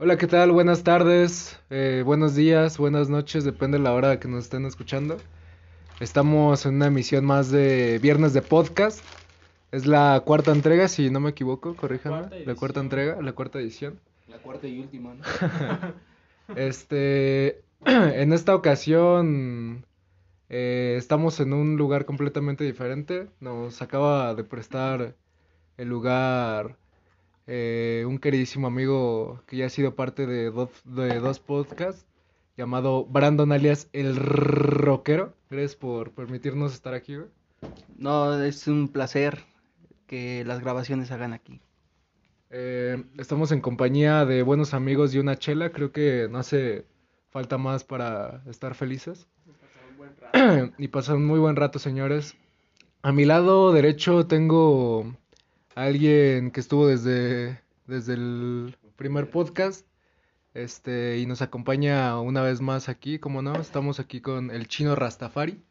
Hola, ¿qué tal? Buenas tardes, eh, buenos días, buenas noches, depende de la hora que nos estén escuchando. Estamos en una emisión más de Viernes de Podcast. Es la cuarta entrega, si no me equivoco, corríjanme. Cuarta la cuarta entrega, la cuarta edición. La cuarta y última, ¿no? Este, en esta ocasión eh, estamos en un lugar completamente diferente. Nos acaba de prestar el lugar eh, un queridísimo amigo que ya ha sido parte de, dos de dos podcasts llamado Brandon alias El Rockero. Gracias por permitirnos estar aquí, güey. No, es un placer que las grabaciones hagan aquí. Eh, estamos en compañía de buenos amigos y una chela. Creo que no hace falta más para estar felices. y pasar un muy buen rato, señores. A mi lado derecho tengo alguien que estuvo desde, desde el primer podcast. Este, y nos acompaña una vez más aquí, como no, estamos aquí con el chino Rastafari.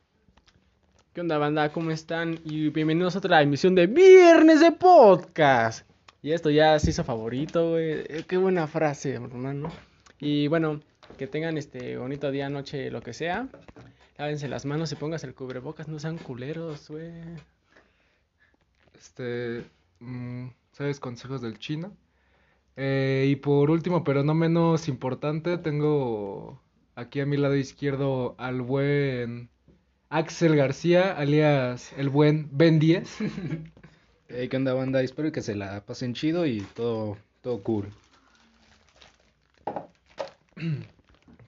¿Qué onda, banda? ¿Cómo están? Y bienvenidos a otra emisión de Viernes de Podcast. Y esto ya se hizo favorito, güey. Eh, Qué buena frase, hermano. Y bueno, que tengan este bonito día, noche, lo que sea. Lávense las manos y pónganse el cubrebocas, no sean culeros, güey. Este, mm, ¿sabes? Consejos del chino. Eh, y por último, pero no menos importante, tengo aquí a mi lado izquierdo al buen Axel García, alias el buen Ben 10. Hey, ¿qué onda, banda? Espero que se la pasen chido y todo, todo cool.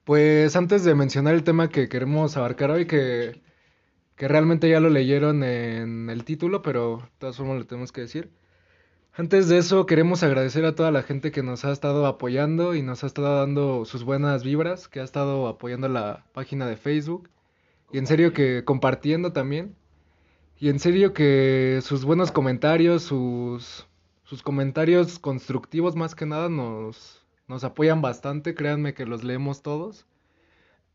Pues antes de mencionar el tema que queremos abarcar hoy, que, que realmente ya lo leyeron en el título, pero de todas formas lo tenemos que decir. Antes de eso, queremos agradecer a toda la gente que nos ha estado apoyando y nos ha estado dando sus buenas vibras, que ha estado apoyando la página de Facebook. Y en serio que compartiendo también. Y en serio que sus buenos comentarios, sus, sus comentarios constructivos más que nada nos, nos apoyan bastante. Créanme que los leemos todos.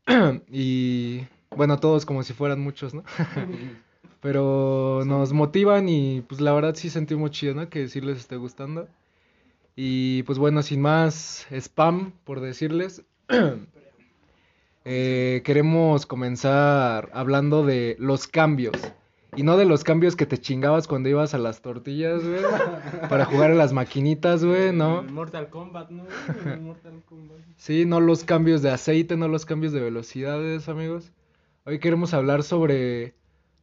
y bueno, todos como si fueran muchos, ¿no? Pero nos motivan y pues la verdad sí sentimos chido, ¿no? Que sí les esté gustando. Y pues bueno, sin más spam, por decirles, eh, queremos comenzar hablando de los cambios. Y no de los cambios que te chingabas cuando ibas a las tortillas, güey. Para jugar a las maquinitas, güey, ¿no? Mortal Kombat, ¿no? Mortal Kombat. Sí, no los cambios de aceite, no los cambios de velocidades, amigos. Hoy queremos hablar sobre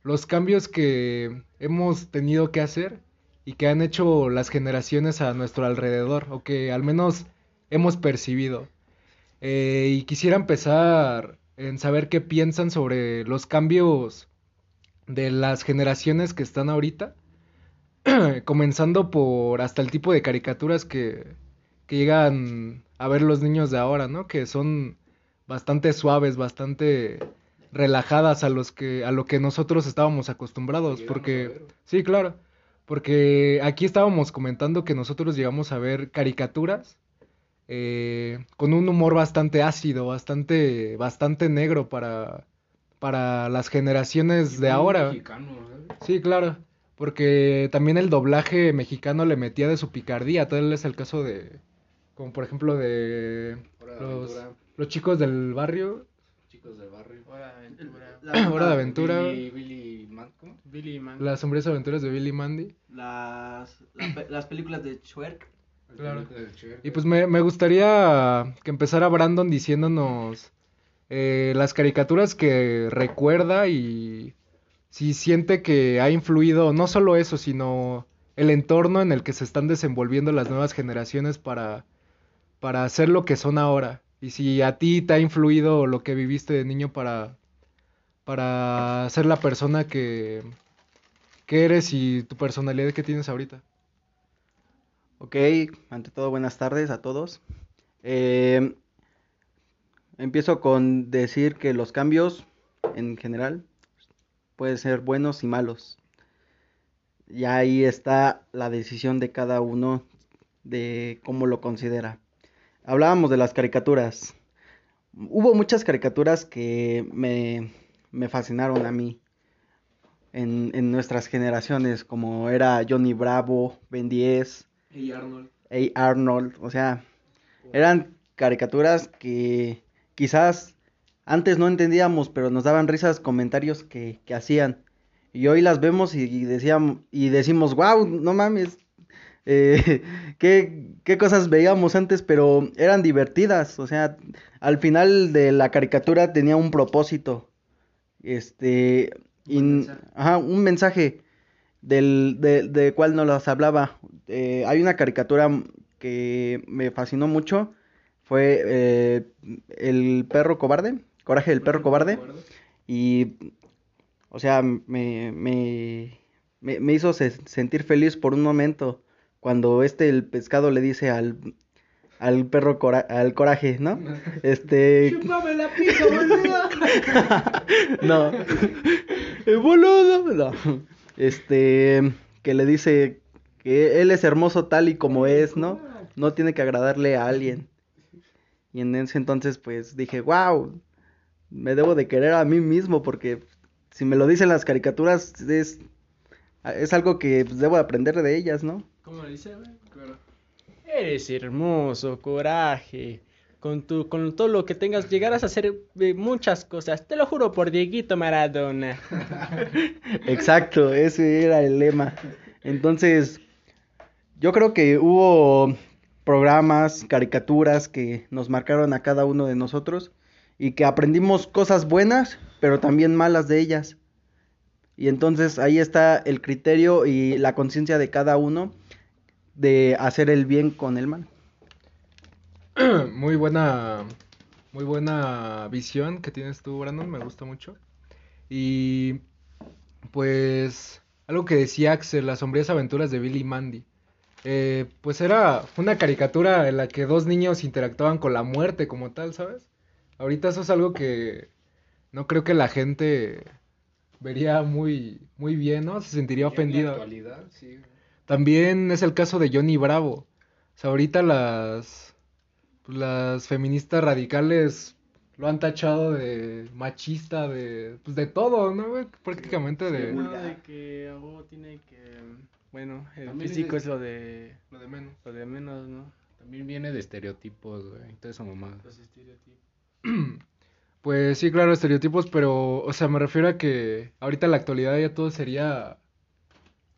los cambios que hemos tenido que hacer y que han hecho las generaciones a nuestro alrededor, o que al menos hemos percibido. Eh, y quisiera empezar en saber qué piensan sobre los cambios de las generaciones que están ahorita, comenzando por hasta el tipo de caricaturas que, que llegan a ver los niños de ahora, ¿no? Que son bastante suaves, bastante relajadas a los que a lo que nosotros estábamos acostumbrados, porque sí, claro, porque aquí estábamos comentando que nosotros llegamos a ver caricaturas eh, con un humor bastante ácido, bastante bastante negro para para las generaciones de ahora. mexicano, ¿sabes? Sí, claro, porque también el doblaje mexicano le metía de su picardía, tal es el caso de, como por ejemplo de los, los chicos del barrio, chicos del barrio. Hora de aventura. La- Hora de Aventura, Billy, Billy Man- ¿cómo? Billy Man. las sombrías aventuras de Billy Mandy. Las, la las películas de Shrek. Claro. Y pues me, me gustaría que empezara Brandon diciéndonos eh, las caricaturas que recuerda y si siente que ha influido no solo eso, sino el entorno en el que se están desenvolviendo las nuevas generaciones para, para ser lo que son ahora. Y si a ti te ha influido lo que viviste de niño para, para ser la persona que, que eres y tu personalidad que tienes ahorita. Ok, ante todo buenas tardes a todos. Eh, empiezo con decir que los cambios en general pueden ser buenos y malos. Y ahí está la decisión de cada uno de cómo lo considera. Hablábamos de las caricaturas. Hubo muchas caricaturas que me, me fascinaron a mí en, en nuestras generaciones, como era Johnny Bravo, Ben 10, Y Arnold. A. Arnold, o sea, Eran caricaturas que quizás antes no entendíamos, pero nos daban risas comentarios que, que hacían. Y hoy las vemos y, y decíamos, y decimos, wow, no mames, eh, qué, qué cosas veíamos antes, pero eran divertidas. O sea, al final de la caricatura tenía un propósito. Este, mensaje. ajá, un mensaje del, de, de cual nos hablaba. Eh, hay una caricatura que me fascinó mucho. Fue eh, El perro cobarde. Coraje del perro cobarde. Y, o sea, me, me, me, me hizo se- sentir feliz por un momento cuando este, el pescado, le dice al, al perro, cora- al coraje, ¿no? Este... ¡Chúpame la pija, boludo! No. El boludo. No. Este, que le dice que él es hermoso tal y como es, ¿no? No tiene que agradarle a alguien. Y en ese entonces, pues dije, wow, me debo de querer a mí mismo porque si me lo dicen las caricaturas es, es algo que pues, debo aprender de ellas, ¿no? ¿Cómo le dice, güey? Eres hermoso, coraje. Con tu, con todo lo que tengas, llegarás a hacer eh, muchas cosas. Te lo juro por Dieguito Maradona. Exacto, ese era el lema. Entonces, yo creo que hubo programas, caricaturas que nos marcaron a cada uno de nosotros y que aprendimos cosas buenas, pero también malas de ellas. Y entonces ahí está el criterio y la conciencia de cada uno de hacer el bien con el mal. Muy buena, muy buena visión que tienes tú, Brandon, me gusta mucho. Y pues algo que decía Axel, las sombrías aventuras de Billy y Mandy. Eh, pues era una caricatura en la que dos niños interactuaban con la muerte como tal, ¿sabes? Ahorita eso es algo que no creo que la gente vería muy, muy bien, ¿no? Se sentiría Y en la ofendida. actualidad, sí. También es el caso de Johnny Bravo. O sea, ahorita las, pues, las feministas radicales lo han tachado de machista, de, pues de todo, ¿no, güey? Prácticamente de... No, de que a tiene que. Bueno, el También físico es- es lo de. Lo de menos. Lo de menos, ¿no? También viene de estereotipos, güey, esa mamada. Los estereotipos. Pues sí, claro, estereotipos, pero, o sea, me refiero a que ahorita en la actualidad ya todo sería,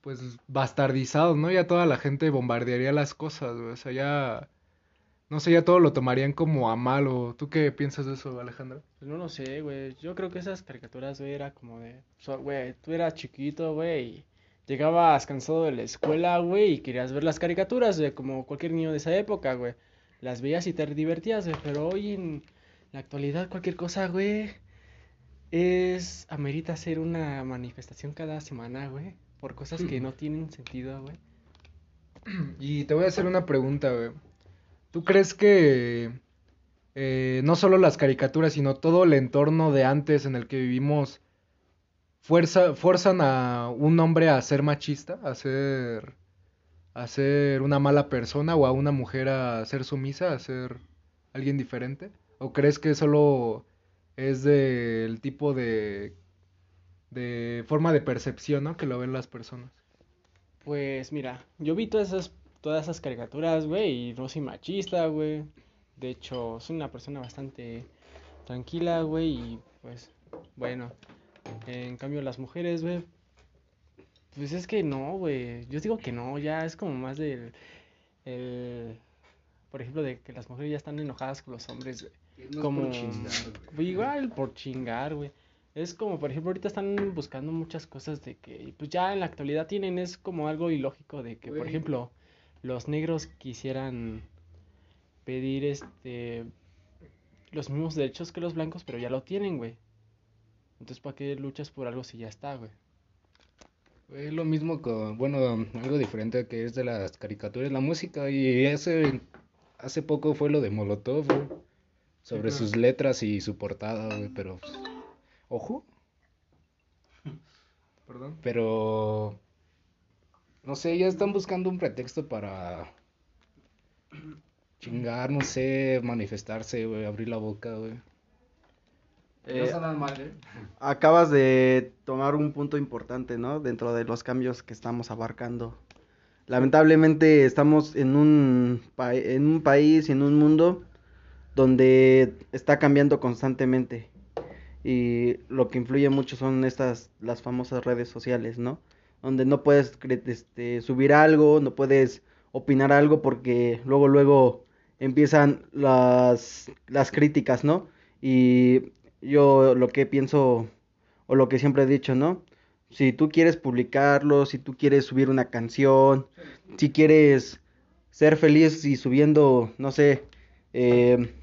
pues, bastardizado, ¿no? Ya toda la gente bombardearía las cosas, güey. O sea, ya, no sé, ya todo lo tomarían como a malo. ¿Tú qué piensas de eso, Alejandro? Pues no lo sé, güey. Yo creo que esas caricaturas, güey, era como de. Güey, tú eras chiquito, güey. Llegabas cansado de la escuela, güey, y querías ver las caricaturas, güey, como cualquier niño de esa época, güey. Las veías y te divertías, güey. Pero hoy en la actualidad, cualquier cosa, güey, es. amerita hacer una manifestación cada semana, güey. Por cosas que no tienen sentido, güey. Y te voy a hacer una pregunta, güey. ¿Tú crees que eh, no solo las caricaturas, sino todo el entorno de antes en el que vivimos fuerza, fuerzan a un hombre a ser machista, a ser, a ser una mala persona o a una mujer a ser sumisa, a ser alguien diferente? ¿O crees que solo es del tipo de, de forma de percepción, ¿no? que lo ven las personas? Pues mira, yo vi todas esas, todas esas caricaturas, güey, y no soy machista, güey. De hecho, soy una persona bastante tranquila, güey, y pues, bueno. En cambio, las mujeres, güey, pues es que no, güey. Yo digo que no, ya es como más del, el, por ejemplo, de que las mujeres ya están enojadas con los hombres, güey. Como, pues, igual por chingar, güey. Es como, por ejemplo, ahorita están buscando muchas cosas de que, pues ya en la actualidad tienen, es como algo ilógico de que, por ejemplo, los negros quisieran pedir este los mismos derechos que los blancos, pero ya lo tienen, güey. Entonces, ¿para qué luchas por algo si ya está, güey? Es lo mismo con, bueno, algo diferente que es de las caricaturas, la música, y hace, hace poco fue lo de Molotov, güey, sobre claro. sus letras y su portada, güey, pero, pues, ojo, Perdón. pero, no sé, ya están buscando un pretexto para chingar, no sé, manifestarse, güey, abrir la boca, güey. Eh, mal, ¿eh? Acabas de tomar un punto importante, ¿no? Dentro de los cambios que estamos abarcando. lamentablemente estamos en un, pa- en un país y en un mundo donde está cambiando constantemente. Y lo que influye mucho son estas, las famosas redes sociales, ¿no? Donde no puedes este, subir algo, no puedes opinar algo porque luego, luego empiezan las, las críticas, ¿no? Y yo lo que pienso, o lo que siempre he dicho, ¿no? Si tú quieres publicarlo, si tú quieres subir una canción, si quieres ser feliz y subiendo, no sé, eh,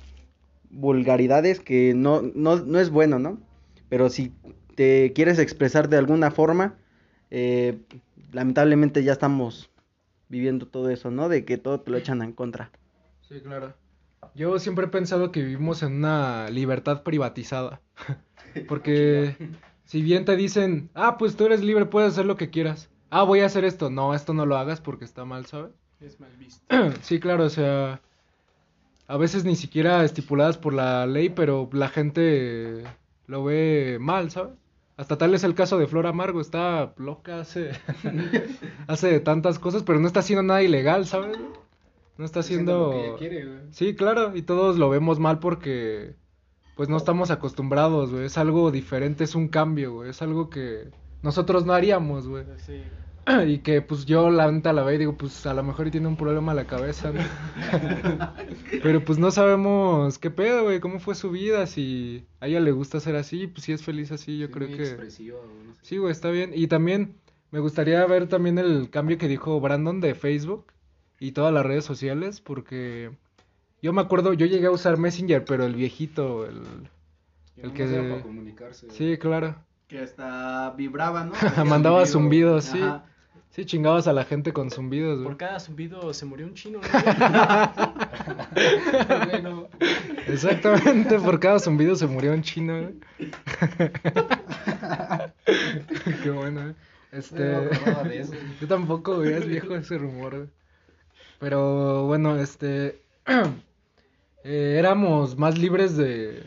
vulgaridades que no, no, no es bueno, ¿no? Pero si te quieres expresar de alguna forma, eh, lamentablemente ya estamos viviendo todo eso, ¿no? De que todo te lo echan en contra. Sí, claro. Yo siempre he pensado que vivimos en una libertad privatizada. Porque si bien te dicen, ah, pues tú eres libre, puedes hacer lo que quieras. Ah, voy a hacer esto. No, esto no lo hagas porque está mal, ¿sabes? Es mal visto. Sí, claro, o sea, a veces ni siquiera estipuladas por la ley, pero la gente lo ve mal, ¿sabes? Hasta tal es el caso de Flor Amargo, está loca, hace, hace tantas cosas, pero no está haciendo nada ilegal, ¿sabes? No está haciendo... lo que ella quiere, güey. Sí, claro, y todos lo vemos mal porque pues no estamos acostumbrados, güey. Es algo diferente, es un cambio, güey. Es algo que nosotros no haríamos, güey. Sí. Y que pues yo la neta la veo y digo, pues a lo mejor tiene un problema a la cabeza, ¿no? Pero pues no sabemos qué pedo, güey, cómo fue su vida, si a ella le gusta ser así, pues si es feliz así, yo Sí, creo muy que... expresiva, no sé. Sí, güey, está bien. Y también me gustaría ver también el cambio que dijo Brandon de Facebook y todas las redes sociales, porque yo me acuerdo, yo llegué a usar Messenger, pero el viejito, el... El que- era para comunicarse. güey. Sí, claro. Que hasta vibraba, ¿no? Mandaba zumbidos, sí. Ajá. Sí, chingabas a la gente con zumbidos, güey. Por cada zumbido se murió un chino, Exactamente, por cada zumbido se murió un chino, güey. Qué bueno, ¿eh? Este... no de eso. Yo tampoco, güey, es viejo ese rumor, güey. Pero bueno, este... eh, éramos más libres de,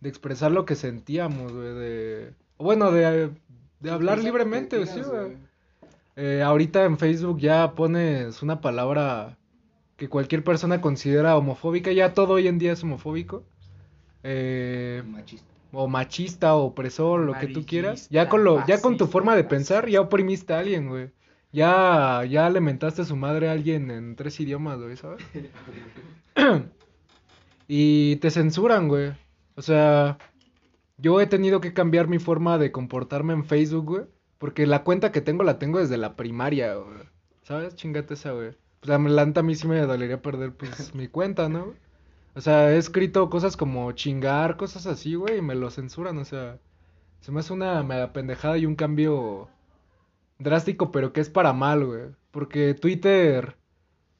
de expresar lo que sentíamos, güey, de... Bueno, de, de hablar libremente, sí, güey. Eh, ahorita en Facebook ya pones una palabra que cualquier persona considera homofóbica, ya todo hoy en día es homofóbico. Eh, Machista. o machista, o opresor, lo que tú quieras. Ya con lo, ya con tu forma de pensar, ya oprimiste a alguien, güey. Ya, ya le mentaste a su madre a alguien en tres idiomas, güey, ¿sabes? y te censuran, güey. O sea, yo he tenido que cambiar mi forma de comportarme en Facebook, güey. Porque la cuenta que tengo la tengo desde la primaria, güey. ¿Sabes? Chingate esa, güey. Pues la neta a mí sí me dolería perder, pues, mi cuenta, ¿no? O sea, he escrito cosas como chingar, cosas así, güey, y me lo censuran, o sea, se me hace una mega pendejada y un cambio drástico, pero que es para mal, güey. Porque Twitter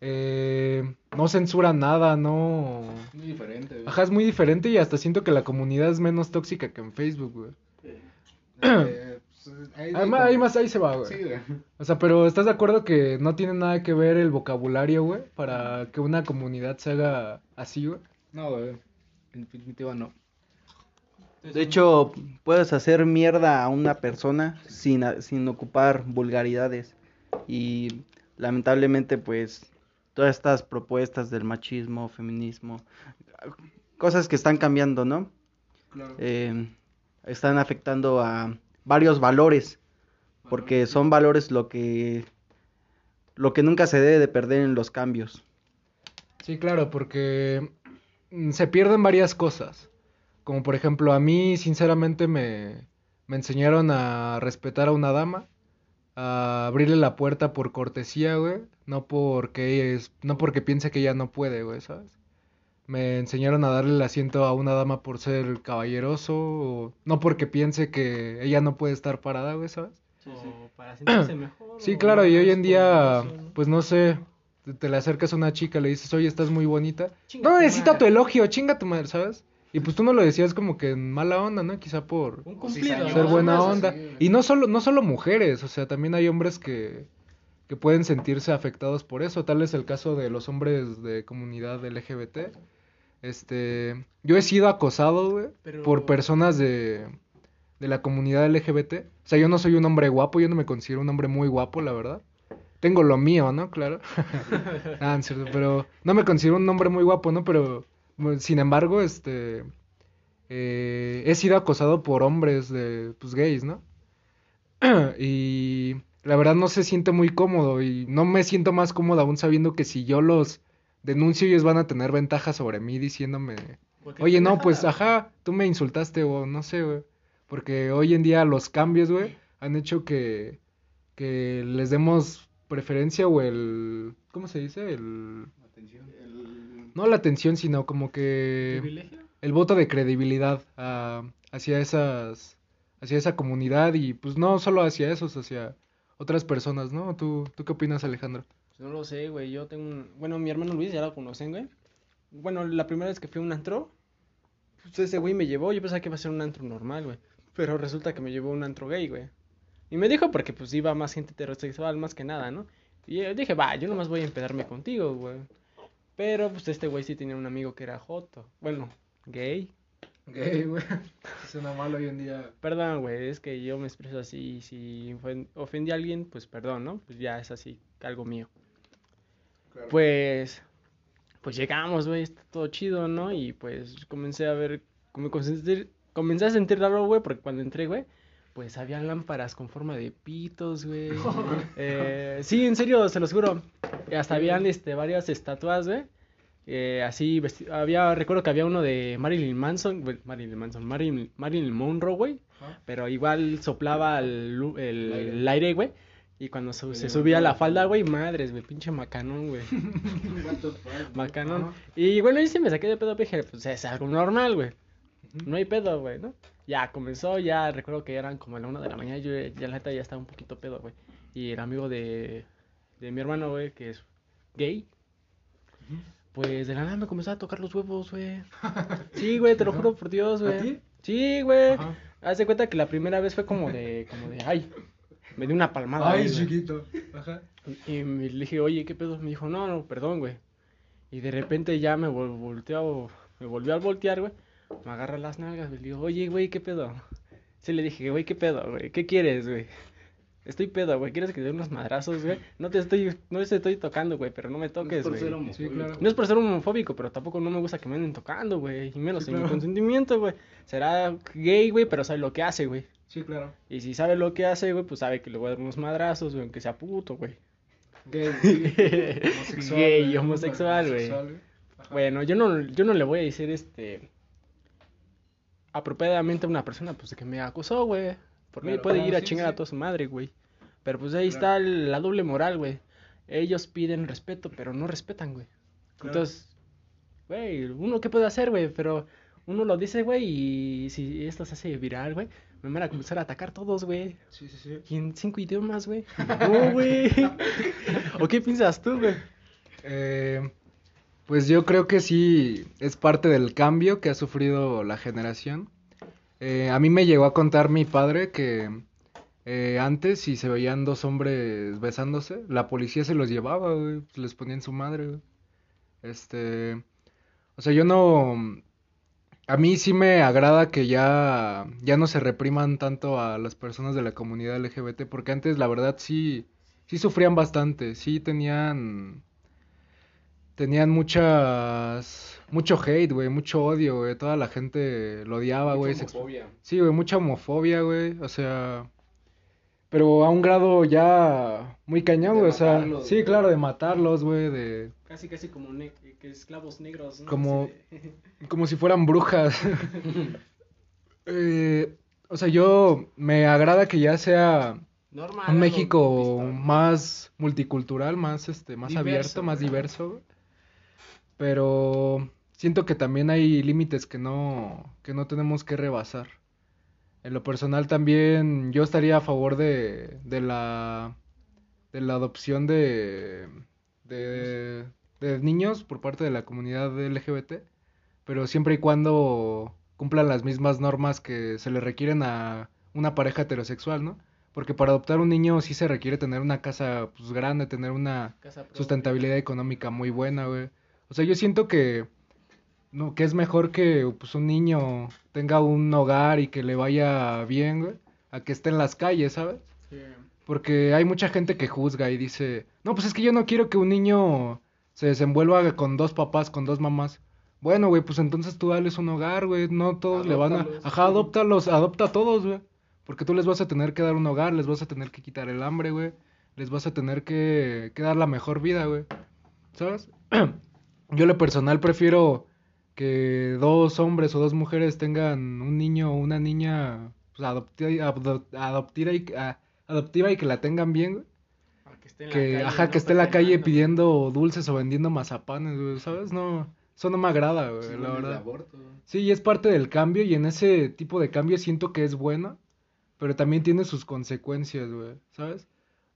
eh, no censura nada, no... Muy diferente. güey. Ajá, es muy diferente y hasta siento que la comunidad es menos tóxica que en Facebook, güey. Eh, ahí- Ahí, ma- ahí más ahí se va, güey. Sí, güey. O sea, pero ¿estás de acuerdo que no tiene nada que ver el vocabulario, güey? Para que una comunidad se haga así, güey. No, güey. En definitiva no. De hecho, puedes hacer mierda a una persona sin, sin ocupar vulgaridades. Y lamentablemente, pues, todas estas propuestas del machismo, feminismo, cosas que están cambiando, ¿no? Claro. Eh, están afectando a varios valores, porque son valores lo que, lo que nunca se debe de perder en los cambios. Sí, claro, porque mm, se pierden varias cosas. Como por ejemplo, a mí sinceramente me, me enseñaron a respetar a una dama, a abrirle la puerta por cortesía, güey, no porque es, no porque piense que ella no puede, güey, ¿sabes? Me enseñaron a darle el asiento a una dama por ser caballeroso, o no porque piense que ella no puede estar parada, güey, ¿sabes? O para sentirse mejor. Sí, claro, y hoy en día, pues no sé, te, te le acercas a una chica, le dices, oye, estás muy bonita. Chinga No necesita tu elogio, chinga tu madre, ¿sabes? Y pues tú no lo decías como que en mala onda, ¿no? Quizá por Un Sí, cumplido. señor. ser ¿no? buena onda. Y no solo, no solo mujeres, o sea, también hay hombres que, que pueden sentirse afectados por eso. Tal es el caso de los hombres de comunidad LGBT. Este, yo he sido acosado, güey, Pero- por personas de, de la comunidad LGBT. O sea, yo no soy un hombre guapo, yo no me considero un hombre muy guapo, la verdad. tengo lo mío, ¿no? Claro. ah, en cierto, pero no me considero un hombre muy guapo, ¿no? Pero, sin embargo, este, eh, he sido acosado por hombres de, pues, gays, ¿no? y la verdad no se siente muy cómodo y no me siento más cómodo aún sabiendo que si yo los denuncio ellos van a tener ventaja sobre mí diciéndome, Porque oye, no, pues, ajá, tú me insultaste o no sé, güey. Porque hoy en día los cambios, güey, han hecho que, que les demos preferencia o el, ¿cómo se dice? El, no la atención, sino como que ¿Privilegio? el voto de credibilidad a- hacia esas, hacia esa comunidad y pues no solo hacia esos, hacia otras personas, ¿no? ¿Tú, tú qué opinas, Alejandro? No lo sé, güey. Yo tengo un... Bueno, mi hermano Luis ya lo conocen, güey. Bueno, la primera vez que fui a un antro, pues ese güey me llevó. Yo pensaba que iba a ser un antro normal, güey. Pero resulta que me llevó a un antro gay, güey. Y me dijo porque pues iba más gente heterosexual más que nada, ¿no? Y yo dije, va, yo nomás voy a empedarme contigo, güey. Pero pues este güey sí tenía un amigo que era joto. Bueno, gay. Gay, güey. Suena mal hoy en día. Perdón, güey, es que yo me expreso así. Si ofen- ofendí a alguien, pues perdón, ¿no? Pues ya es así, algo mío. Pues, pues llegamos, güey, está todo chido, ¿no? Y pues comencé a ver, me comencé, comencé a sentir raro, güey, porque cuando entré, güey, pues había lámparas con forma de pitos, güey. Eh, sí, en serio, se los juro. Hasta habían, este, varias estatuas, güey. eh, así, había, recuerdo que había uno de Marilyn Manson, güey, Marilyn Manson, Marilyn, Marilyn Monroe, güey. Pero igual soplaba el aire, güey. Y cuando se subía la falda, güey, madres, güey, pinche macanón, güey. Macanón. Ajá. Y bueno, ahí sí me saqué de pedo, dije, pues es algo normal, güey. No hay pedo, güey, ¿no? Ya comenzó, ya recuerdo que eran como a la una de la mañana, yo ya la neta ya estaba un poquito pedo, güey. Y el amigo de, de mi hermano, güey, que es gay, pues de la nada me comenzó a tocar los huevos, güey. Sí, güey, te lo juro por Dios, ¿A güey. ti? Sí, güey. Haz de cuenta que la primera vez fue como de, como de, ay, me dio una palmada. Ay, ahí, chiquito. Ajá. Y me le dije, oye, ¿qué pedo? Me dijo, no, no, perdón, güey. Y de repente ya me vol- volteó, me volvió a voltear, güey. Me agarra las nalgas, güey. Le digo, oye, güey, ¿qué pedo? Sí, le dije, güey, ¿qué pedo, güey? ¿Qué quieres, güey? Estoy pedo, güey. ¿Quieres que te dé unos madrazos, güey? No te estoy, no te estoy tocando, güey, pero no me toques, güey. Sí, claro. No es por ser homofóbico, pero tampoco no me gusta que me anden tocando, güey. Y menos Sí, sin mi claro. consentimiento, güey. Será gay, güey, pero sabe lo que hace, güey. Sí, claro. Y si sabe lo que hace, güey, pues sabe que le voy a dar unos madrazos, güey, aunque sea puto, güey. Gay. Gay, güey. homosexual, güey. Homosexual, Ajá. Bueno, yo no, yo no le voy a decir, este, apropiadamente a una persona, pues, de que me acusó, güey. Por mí Claro, puede claro, ir a sí, chingar sí. a toda su madre, güey. Pero pues ahí Claro. está la doble moral, güey. Ellos piden respeto, pero no respetan, güey. Claro. Entonces, güey, uno qué puede hacer, güey, pero uno lo dice, güey, y si esto se hace viral, güey, me van a comenzar a atacar todos, güey. Sí, sí, sí. Y en cinco idiomas, güey. No, güey. ¿O qué piensas tú, güey? Eh, pues yo creo que sí es parte del cambio que ha sufrido la generación. Eh, a mí me llegó a contar mi padre que eh, antes si se veían dos hombres besándose, la policía se los llevaba, güey, les ponían su madre, güey. Este, o sea, yo no, a mí sí me agrada que ya, ya no se repriman tanto a las personas de la comunidad LGBT, porque antes la verdad sí, sí sufrían bastante, sí tenían, tenían muchas, mucho hate, güey, mucho odio, güey, toda la gente lo odiaba, güey. Sí, güey, mucha homofobia, güey, o sea, pero a un grado ya muy cañón, güey, o sea, matarlos, sí, güey. claro, de matarlos, güey, de, Casi, casi como ne- que esclavos negros, ¿no? Como- como si fueran brujas. Eh, o sea, yo me agrada que ya sea Normal. un México más multicultural, más este, más Diverso, abierto, más diverso. Pero siento que también hay límites que no, que no tenemos que rebasar. En lo personal también yo estaría a favor de, de la de la adopción de, de de niños por parte de la comunidad LGBT, pero siempre y cuando cumplan las mismas normas que se le requieren a una pareja heterosexual, ¿no? Porque para adoptar un niño sí se requiere tener una casa pues grande, tener una sustentabilidad económica muy buena, güey. O sea, yo siento que no que es mejor que pues un niño tenga un hogar y que le vaya bien, güey, a que esté en las calles, ¿sabes? Sí. Porque hay mucha gente que juzga y dice, no, pues es que yo no quiero que un niño se desenvuelva con dos papás, con dos mamás. Bueno, güey, pues entonces tú dales un hogar, güey. No todos le van a... Ajá, adóptalos, adopta a todos, güey. Porque tú les vas a tener que dar un hogar, les vas a tener que quitar el hambre, güey. Les vas a tener que, que dar la mejor vida, güey. ¿Sabes? Yo lo personal prefiero que dos hombres o dos mujeres tengan un niño o una niña pues, adopti- ado- adoptira y, a- adoptiva y que la tengan bien, güey. Que esté en la Que, calle, ajá, no que esté en la calle pidiendo dulces o vendiendo mazapanes, güey, ¿sabes? No, eso no me agrada, güey, Sí, la verdad. aborto. Sí, y es parte del cambio y en ese tipo de cambio siento que es bueno, pero también tiene sus consecuencias, güey, ¿sabes?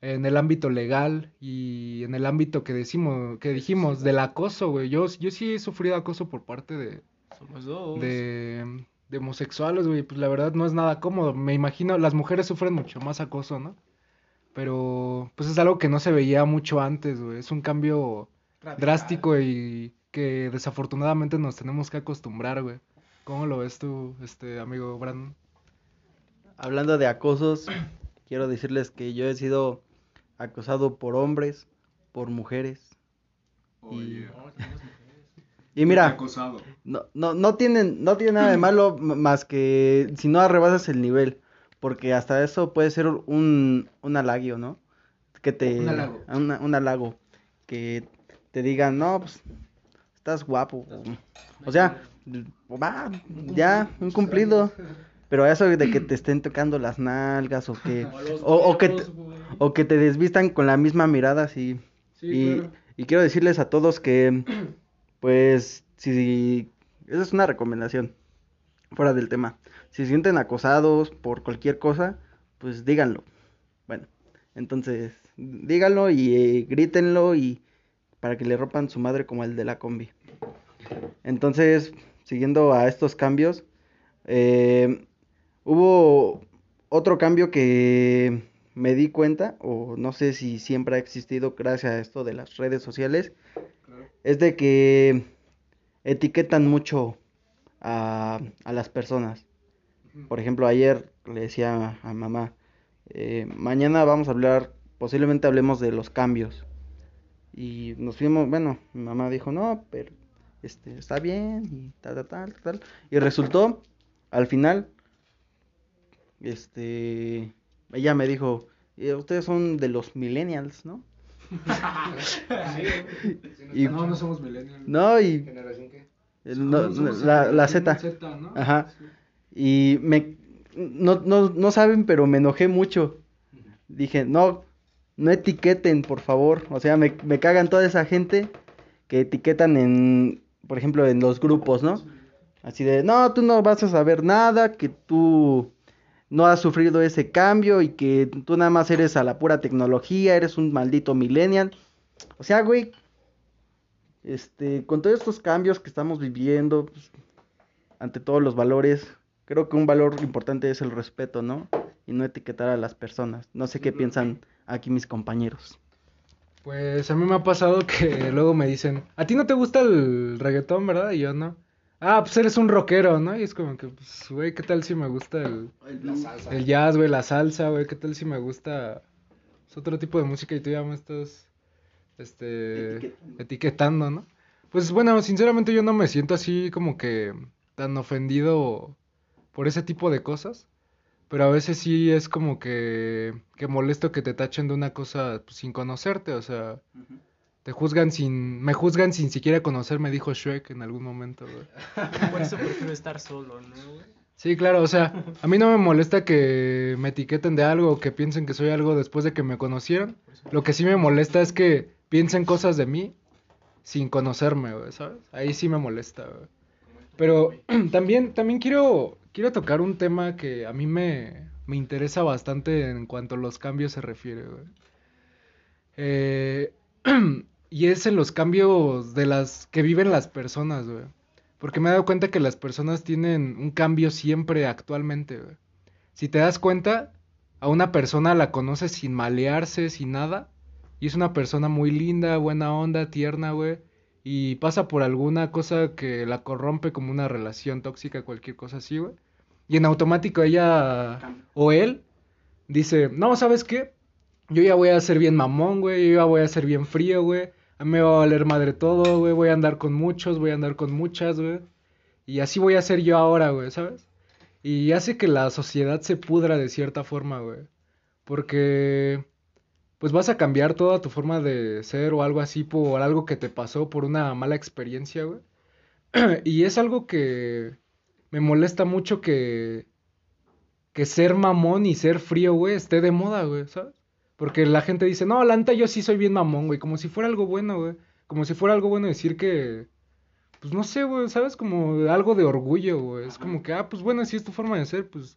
En el ámbito legal y en el ámbito que decimos, que dijimos, del acoso, güey. Yo, yo sí he sufrido acoso por parte de, Somos dos. de, de homosexuales, güey. Pues la verdad no es nada cómodo. Me imagino, las mujeres sufren mucho más acoso, ¿no? Pero pues es algo que no se veía mucho antes, güey. Es un cambio Radical. drástico y que desafortunadamente nos tenemos que acostumbrar, güey. ¿Cómo lo ves tú, este amigo Brandon? Hablando de acosos, quiero decirles que yo he sido acosado por hombres, por mujeres. Oye. Y mira, Acosado. no, no, no tienen, no tiene nada de malo más que si no arrebasas el nivel, porque hasta eso puede ser un, un halagio, ¿no? Que te, Un halago. una- un halago, que te digan, no, pues, estás guapo. O sea, va, ya, un cumplido. Pero eso de que te estén tocando las nalgas o que, O que, te, o que te desvistan con la misma mirada, así. Sí, y, claro. y quiero decirles a todos que, pues, si, esa es una recomendación, fuera del tema. Si se sienten acosados por cualquier cosa, pues díganlo. Bueno, entonces, díganlo y eh, grítenlo y para que le rompan su madre como el de la combi. Entonces, siguiendo a estos cambios, eh, hubo otro cambio que me di cuenta, o no sé si siempre ha existido gracias a esto de las redes sociales, es de que etiquetan mucho a, a las personas. Por ejemplo, ayer le decía a mamá, eh, mañana vamos a hablar, posiblemente hablemos de los cambios. Y nos fuimos, bueno, mi mamá dijo, no, pero este, está bien, y tal, tal, tal, tal. Y resultó, al final, este, ella me dijo, "Eh, ustedes son de los millennials, ¿no? Y- No, no somos millennials. No, y ¿Generación qué? no, Somos- somos la, la generación Z. ¿no? Ajá. Y me, no, no, no saben, pero me enojé mucho. Dije, no, no etiqueten, por favor. O sea, me, me cagan toda esa gente que etiquetan en, por ejemplo, en los grupos, ¿no? Así de, no, tú no vas a saber nada, que tú no has sufrido ese cambio y que tú nada más eres a la pura tecnología, eres un maldito millennial. O sea, güey, este, con todos estos cambios que estamos viviendo, pues, ante todos los valores, creo que un valor importante es el respeto, ¿no? Y no etiquetar a las personas. No sé qué piensan aquí mis compañeros. Pues a mí me ha pasado que luego me dicen, a ti no te gusta el reggaetón, ¿verdad? Y yo no. Ah, pues eres un rockero, ¿no? Y es como que, pues, güey, ¿qué tal si me gusta el, La salsa. el jazz, güey, la salsa, güey? ¿Qué tal si me gusta pues, otro tipo de música y tú ya me estás, este, Etiquetando. etiquetando, ¿no? Pues bueno, sinceramente yo no me siento así como que tan ofendido por ese tipo de cosas. Pero a veces sí es como que, que molesto que te tachen de una cosa pues, sin conocerte, o sea, te juzgan sin, me juzgan sin siquiera conocerme, dijo Shrek en algún momento, güey. Por eso prefiero estar solo, ¿no, güey? Sí, claro, o sea, a mí no me molesta que me etiqueten de algo o que piensen que soy algo después de que me conocieron. Lo que sí me molesta es que piensen cosas de mí sin conocerme, güey, ¿sabes? Ahí sí me molesta, güey. Pero también, también quiero, quiero tocar un tema que a mí me, me interesa bastante en cuanto a los cambios se refiere, güey. Eh, y es en los cambios de las que viven las personas, güey. Porque me he dado cuenta que las personas tienen un cambio siempre actualmente, güey. Si te das cuenta, a una persona la conoces sin malearse, sin nada. Y es una persona muy linda, buena onda, tierna, güey. Y pasa por alguna cosa que la corrompe como una relación tóxica, cualquier cosa así, güey. Y en automático ella o él dice, no, ¿sabes qué? yo ya voy a ser bien mamón, güey, yo ya voy a ser bien frío, güey. A mí me va a valer madre todo, güey, voy a andar con muchos, voy a andar con muchas, güey. Y así voy a ser yo ahora, güey, ¿sabes? Y hace que la sociedad se pudra de cierta forma, güey. Porque pues vas a cambiar toda tu forma de ser o algo así por algo que te pasó, por una mala experiencia, güey. y es algo que me molesta mucho que que ser mamón y ser frío, güey, esté de moda, güey, ¿sabes? Porque la gente dice, no, la neta yo sí soy bien mamón, güey, como si fuera algo bueno, güey. Como si fuera algo bueno decir que, pues no sé, güey, ¿sabes? Como algo de orgullo, güey. Es como que, ah, pues bueno, si es tu forma de ser, pues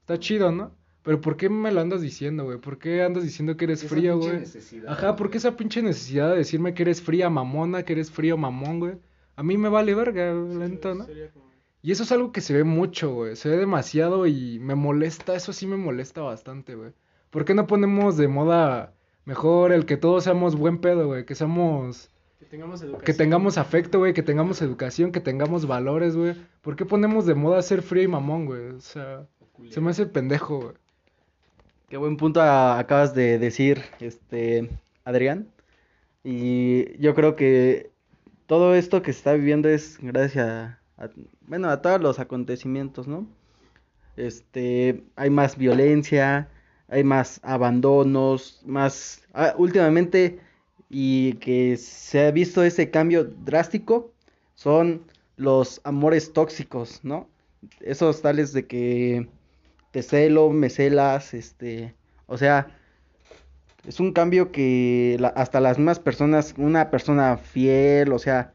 está chido, ¿no? Pero ¿por qué me lo andas diciendo, güey? ¿Por qué andas diciendo que eres pinche güey? necesidad, Ajá, ¿por qué esa pinche necesidad de decirme que eres fría mamona, que eres frío mamón, güey? A mí me vale verga, neta, ¿no? Como- Y eso es algo que se ve mucho, güey. Se ve demasiado y me molesta. Eso sí me molesta bastante, güey. ¿Por qué no ponemos de moda mejor el que todos seamos buen pedo, güey? Que seamos... Que tengamos educación. Que tengamos afecto, güey. Que tengamos educación, que tengamos valores, güey. ¿Por qué ponemos de moda ser frío y mamón, güey? O sea, se me hace pendejo, güey. Qué buen punto a- acabas de decir, este, Adrián. Y yo creo que todo esto que se está viviendo es gracias a, a- bueno, a todos los acontecimientos, ¿no? Este, hay más violencia, hay más abandonos, más, ah, últimamente, y que se ha visto ese cambio drástico, son los amores tóxicos, ¿no? Esos tales de que te celo, me celas, este, o sea, es un cambio que la- hasta las mismas personas, una persona fiel, o sea,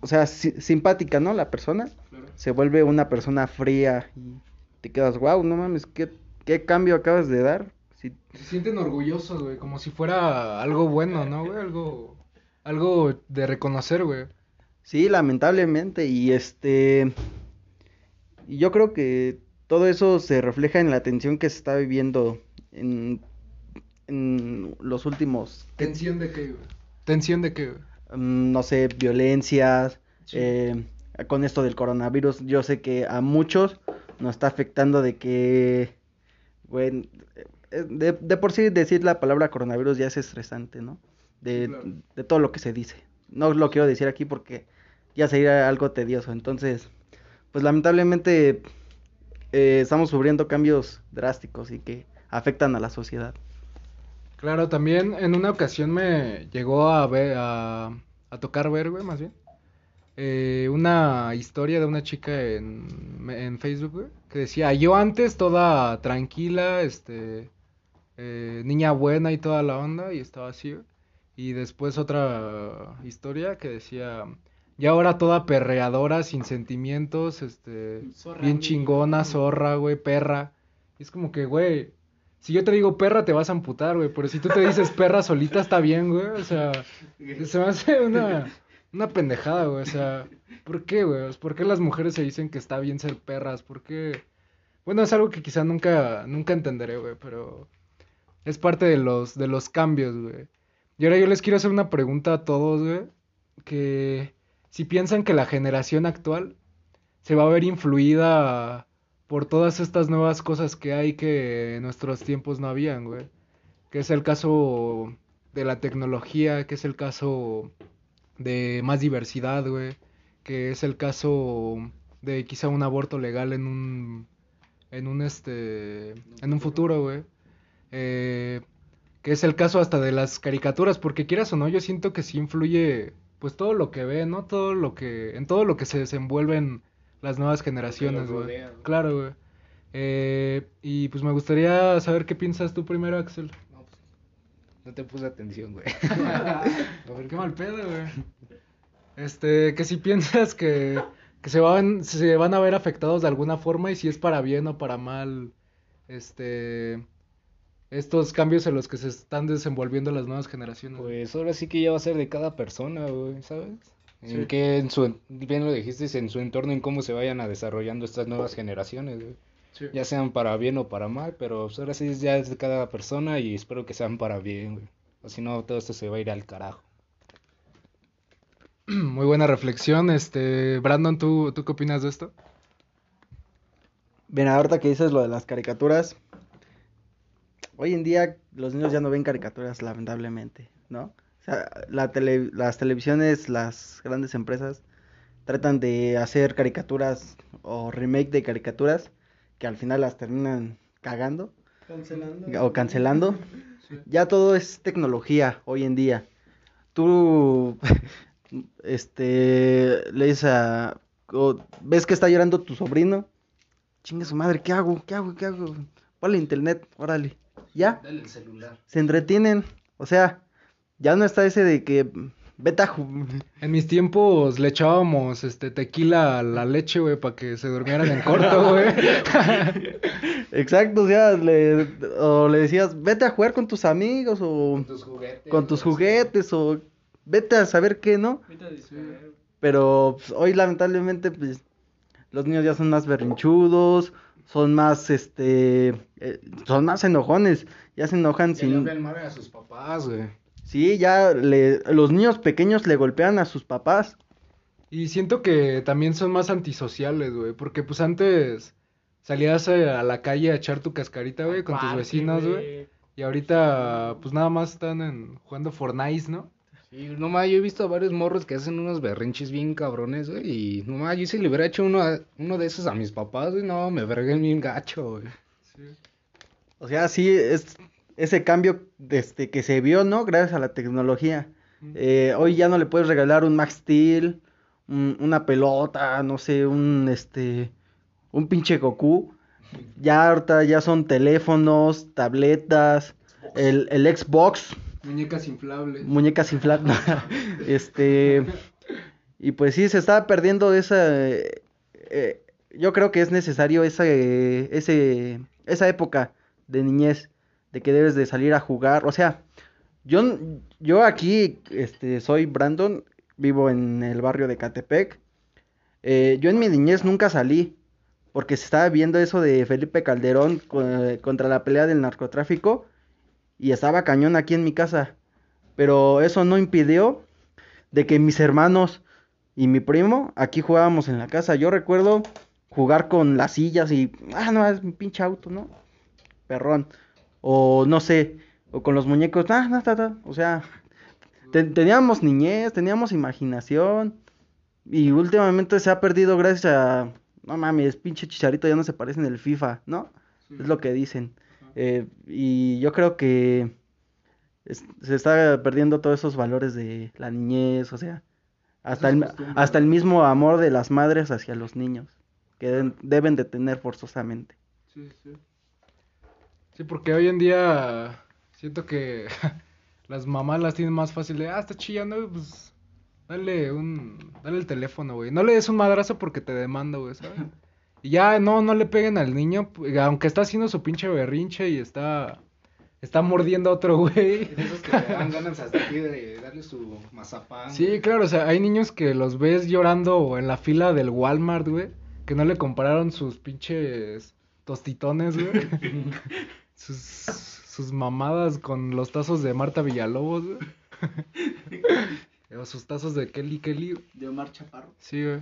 o sea, si- simpática, ¿no? La persona se vuelve una persona fría y te quedas, wow, no mames, ¿qué, qué cambio acabas de dar? Sí, Se sienten orgullosos, güey. Como si fuera algo bueno, ¿no, güey? Algo... Algo de reconocer, güey. Sí, lamentablemente, y este, y yo creo que todo eso se refleja en la tensión que se está viviendo en, en los últimos, ¿Tensión de qué, güey? ¿Tensión de qué, mm, no sé, violencias, Sí. eh, con esto del coronavirus, yo sé que a muchos nos está afectando de que, bueno, eh, de, de por sí decir la palabra coronavirus ya es estresante, ¿no? De, Claro. de todo lo que se dice. No lo quiero decir aquí porque ya sería algo tedioso. Entonces, pues lamentablemente eh, estamos sufriendo cambios drásticos y que afectan a la sociedad. Claro, también en una ocasión me llegó a ver, tocar ver, güey, más bien, eh, una historia de una chica en, en Facebook, güey, que decía, yo antes toda tranquila, este, eh, niña buena y toda la onda, y estaba así, güey. Y después otra historia que decía, y ahora toda perreadora, sin sentimientos, este, Zorra, bien chingona, zorra, güey, perra. Es como que, güey, si yo te digo perra, te vas a amputar, güey. Pero si tú te dices perra solita, está bien, güey. O sea, se me hace una, una pendejada, güey. O sea, ¿por qué, güey? ¿Por qué las mujeres se dicen que está bien ser perras? ¿Por qué? Bueno, es algo que quizá nunca, nunca entenderé, güey. Pero es parte de los, de los cambios, güey. Y ahora yo les quiero hacer una pregunta a todos, güey. Que si piensan que la generación actual se va a ver influida por todas estas nuevas cosas que hay que en nuestros tiempos no habían, güey. Que es el caso de la tecnología, que es el caso de más diversidad, güey. Que es el caso de quizá un aborto legal en un en un este en un futuro, güey. Eh, que es el caso hasta de las caricaturas, porque quieras o no, yo siento que sí influye pues todo lo que ve, ¿no? Todo lo que en todo lo que se desenvuelven las nuevas generaciones, güey. Claro, güey. Eh, y pues me gustaría saber qué piensas tú primero, Axel. No, pues, no te puse atención, güey. Qué mal pedo, güey. Este, que si piensas que, que se van, se van a ver afectados de alguna forma y si es para bien o para mal, este, estos cambios en los que se están desenvolviendo las nuevas generaciones. Pues ahora sí que ya va a ser de cada persona, güey, ¿sabes? En que en su, bien lo dijiste, en su entorno, en cómo se vayan a desarrollando estas nuevas generaciones, güey. Sí. Ya sean para bien o para mal, pero pues ahora sí ya es de cada persona y espero que sean para bien, güey. O si no, todo esto se va a ir al carajo. Muy buena reflexión. Este, Brandon, ¿tú, ¿tú qué opinas de esto? Bien, ahorita que dices lo de las caricaturas, hoy en día los niños ya no ven caricaturas, lamentablemente, ¿no? O sea, la tele- las televisiones, las grandes empresas tratan de hacer caricaturas o remake de caricaturas que al final las terminan cagando Cancelando. o cancelando. Ya todo es tecnología hoy en día. Tú, este, le dices a, o ves que está llorando tu sobrino, chingue su madre, ¿qué hago? ¿Qué hago? ¿Qué hago? Ponle internet, órale. Ya, Dale el celular. se entretienen. O sea, ya no está ese de que vete a ju- En mis tiempos le echábamos este tequila a la leche, güey, para que se durmieran en corto, güey. Exacto, o sea, le, o le decías, vete a jugar con tus amigos o Con tus juguetes. con tus juguetes o vete a saber qué, ¿no? Ahorita dice, Pero pues, hoy lamentablemente pues los niños ya son más berrinchudos, son más este eh, son más enojones, ya se enojan le sin hablan mal a sus papás, güey. Sí, ya le los niños pequeños le golpean a sus papás. Y siento que también son más antisociales, güey, porque pues antes salías eh, a la calle a echar tu cascarita, güey, con tus vecinos, güey. Y ahorita pues nada más están en, jugando Fortnite, ¿no? Sí, nomás yo he visto a varios morros que hacen unos berrinches bien cabrones, güey. Y nomás yo si le hubiera hecho uno, a- uno de esos a mis papás, güey, no, me vergué bien gacho, güey. O sea, sí es ese cambio este que se vio, ¿no? Gracias a la tecnología. Eh, hoy ya no le puedes regalar un Max Steel, un- una pelota, no sé, un este un pinche Goku. Ya ahorita ya son teléfonos, tabletas, el, el Xbox, Muñecas inflables. muñecas inflables. este y pues sí se está perdiendo esa eh, eh, yo creo que es necesario esa ese esa época de niñez de que debes de salir a jugar, o sea, yo yo aquí este soy Brandon, vivo en el barrio de Catepec. Eh, yo en mi niñez nunca salí porque se estaba viendo eso de Felipe Calderón co- contra la pelea del narcotráfico y estaba cañón aquí en mi casa. Pero eso no impidió de que mis hermanos y mi primo aquí jugábamos en la casa. Yo recuerdo jugar con las sillas y, ah, no, es un pinche auto, ¿no? Perrón. O no sé, o con los muñecos, ah, no, ta, ta. O sea, te- teníamos niñez, teníamos imaginación. Y últimamente se ha perdido gracias a, no mames, pinche chicharito ya no se parece en el FIFA, ¿no? Es lo que dicen. Eh, y yo creo que es- se está perdiendo todos esos valores de la niñez, o sea, hasta el, hasta el mismo amor de las madres hacia los niños, que deben, deben de tener forzosamente. Sí, sí. Sí, porque hoy en día siento que las mamás las tienen más fácil de, ah, está chillando, pues dale un, dale el teléfono, güey. No le des un madrazo porque te demanda, güey, ¿sabes? Ya, no, no le peguen al niño, pu- aunque está haciendo su pinche berrinche y está, está mordiendo a otro güey. Es esos que le dan ganas hasta aquí de darle su mazapán. Sí, claro, o sea, hay niños que los ves llorando en la fila del Walmart, güey, que no le compraron sus pinches tostitones, güey. sus, sus mamadas con los tazos de Marta Villalobos, güey. o sus tazos de Kelly Kelly. De Omar Chaparro. Sí, güey.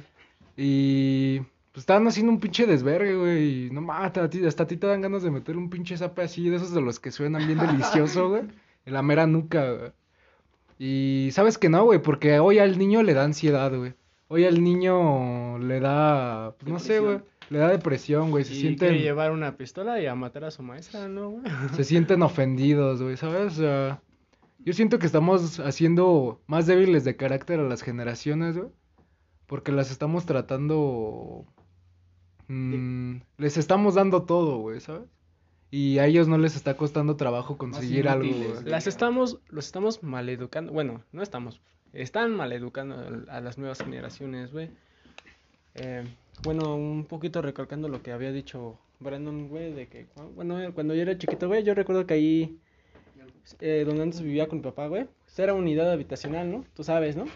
Y pues estaban haciendo un pinche desvergue, güey. Y no mames, a ti- hasta a ti te dan ganas de meter un pinche zape así, de esos de los que suenan bien delicioso, güey. En la mera nuca, güey. Y sabes que no, güey, porque hoy al niño le da ansiedad, güey. Hoy al niño le da, pues, no sé, güey, le da depresión, güey. Se sienten, quiere llevar una pistola y a matar a su maestra, ¿no, güey? se sienten ofendidos, güey, ¿sabes? Yo siento que estamos haciendo más débiles de carácter a las generaciones, güey. Porque las estamos tratando... mm, les estamos dando todo, güey, ¿sabes? Y a ellos no les está costando trabajo conseguir algo, güey. Las estamos, los estamos maleducando. Bueno, no estamos. Están maleducando a a las nuevas generaciones, güey. Eh, bueno, un poquito recalcando lo que había dicho Brandon, güey, de que, bueno, cuando yo era chiquito, güey, yo recuerdo que ahí, eh, donde antes vivía con mi papá, güey, pues era unidad habitacional, ¿no? Tú sabes, ¿no?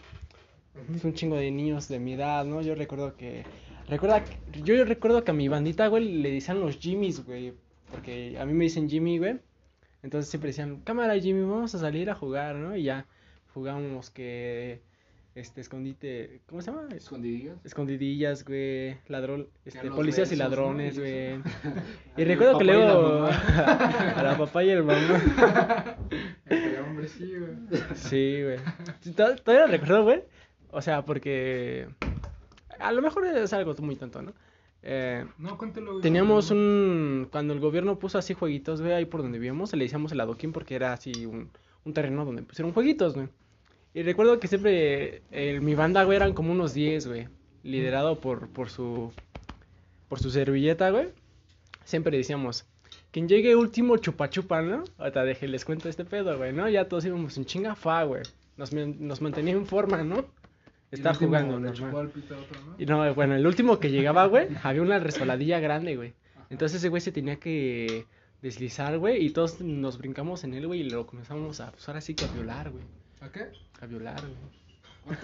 Es un chingo de niños de mi edad, ¿no? Yo recuerdo que, recuerda, yo recuerdo que a mi bandita, güey, le decían los Jimmys, güey, porque a mí me dicen Jimmy, güey. Entonces siempre decían, cámara Jimmy, vamos a salir a jugar, ¿no? Y ya jugábamos que este, escondite, ¿cómo se llama? ¿Escondidillas? Escondidillas, güey, ladrón, este, policías y ladrones, güey. Y recuerdo que luego a la papá y el mamá. Entre hombres, sí, güey. Sí, güey. Todavía lo recuerdo, güey. O sea, porque a lo mejor es algo muy tonto, ¿no? Eh, No, cuéntalo, güey. Teníamos un. Cuando el gobierno puso así jueguitos, güey, ahí por donde vivíamos, le decíamos el adoquín porque era así un, un terreno donde pusieron jueguitos, güey. Y recuerdo que siempre eh, mi banda, güey, eran como unos 10, güey. Liderado por, por su. Por su servilleta, güey. Siempre decíamos. Quien llegue último chupa chupa, ¿no? Ahorita deje, les cuento este pedo, güey, ¿no? Ya todos íbamos en chinga fa, güey. Nos, nos mantenía en forma, ¿no? Último jugando, normal. chupó al pito a otro, ¿no? Y no, bueno, el último que llegaba, güey, había una resbaladilla grande, güey. Entonces ese güey se tenía que deslizar, güey, y todos nos brincamos en él, güey, y lo comenzamos a, pues ahora sí que a violar, güey. ¿A qué? A violar, güey. ok.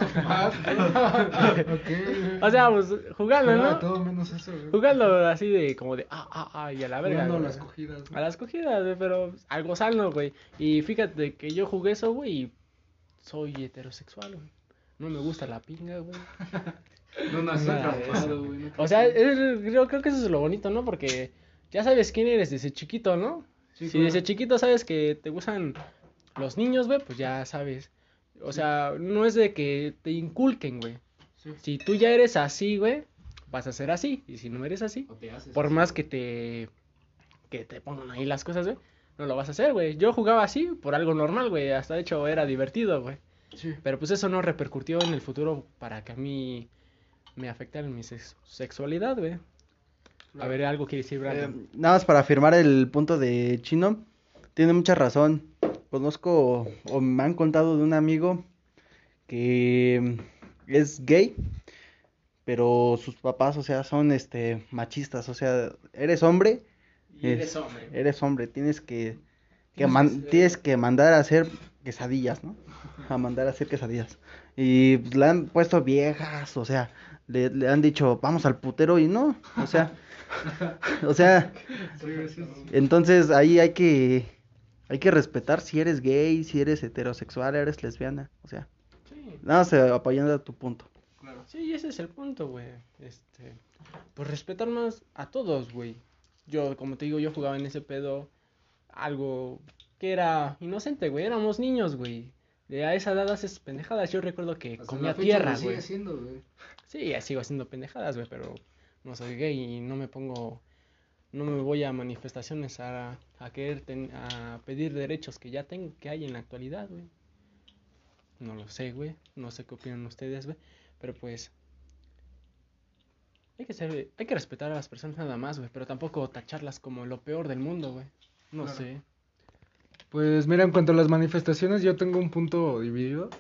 O sea, pues jugando, ¿no? todo menos eso, güey. Jugando así de, como de, ah, ah, ah, y a la verga. Jugando a las cogidas. A las cogidas, güey, pero algo sano, güey. Y fíjate que yo jugué eso, güey, y soy heterosexual, güey. No me gusta la pinga, güey. No nací de atrapado, güey. no O sea, es- yo creo que eso es lo bonito, ¿no? Porque ya sabes quién eres desde chiquito, ¿no? Sí, si claro. desde chiquito sabes que te gustan los niños, güey, pues ya sabes. O sea, no es de que te inculquen, güey. Sí. Si tú ya eres así, güey, vas a ser así. Y si no eres así, por así. más que te que te pongan ahí las cosas, güey, no lo vas a hacer, güey. Yo jugaba así por algo normal, güey. Hasta de hecho era divertido, güey. Sí. Pero pues eso no repercutió en el futuro para que a mí me afectara en mi sex- sexualidad, güey. A ver, algo que decir, Eh, Brandon. nada más para afirmar el punto de Chino, tiene mucha razón. Conozco o me han contado de un amigo que es gay, pero sus papás, o sea, son este machistas, o sea, eres hombre, Y eres es- hombre. eres hombre, tienes que, que Tienes man- que ser- tienes que mandar a hacer quesadillas, ¿no? A mandar a hacer quesadillas. Y pues, le han puesto viejas, o sea, le, le han dicho, vamos al putero y no, o sea, o sea, entonces ahí hay que, hay que respetar si eres gay, si eres heterosexual, eres lesbiana, o sea, Sí, nada más eh, apoyando a tu punto. Claro. sí, ese es el punto, güey. Este, pues respetar más a todos, güey. Yo, como te digo, yo jugaba en ese pedo algo que era inocente, güey. Éramos niños, güey. De a esa edad haces pendejadas. Yo recuerdo que Hasta comía la tierra, güey. haciendo, güey. Sí, ya sigo haciendo pendejadas, güey, pero no soy gay y no me pongo, no me voy a manifestaciones a, a querer, ten- a pedir derechos que ya tengo, que hay en la actualidad, güey. No lo sé, güey, no sé qué opinan ustedes, güey, pero pues hay que ser, hay que respetar a las personas nada más, güey, pero tampoco tacharlas como lo peor del mundo, güey. No Claro. sé. Pues mira, en cuanto a las manifestaciones, yo tengo un punto dividido.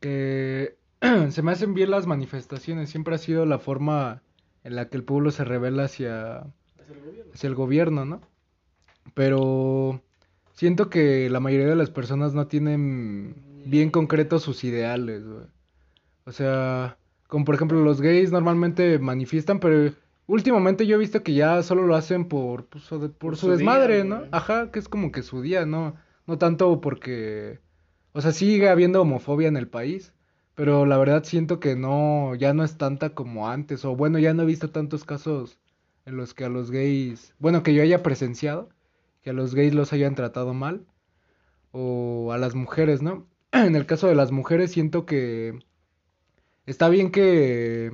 Que se me hacen bien las manifestaciones. Siempre ha sido la forma en la que el pueblo se revela hacia, hacia el gobierno, ¿no? Pero siento que la mayoría de las personas no tienen bien concretos sus ideales, güey. O sea, como por ejemplo los gays normalmente manifiestan, pero últimamente yo he visto que ya solo lo hacen por, pues, por, Por su, su día, desmadre, ¿no? güey. Ajá, que es como que su día, ¿no? No tanto porque, o sea, sigue habiendo homofobia en el país, pero la verdad siento que no, ya no es tanta como antes, o bueno, ya no he visto tantos casos en los que a los gays, bueno, que yo haya presenciado, que a los gays los hayan tratado mal, o a las mujeres, ¿no? En el caso de las mujeres siento que está bien que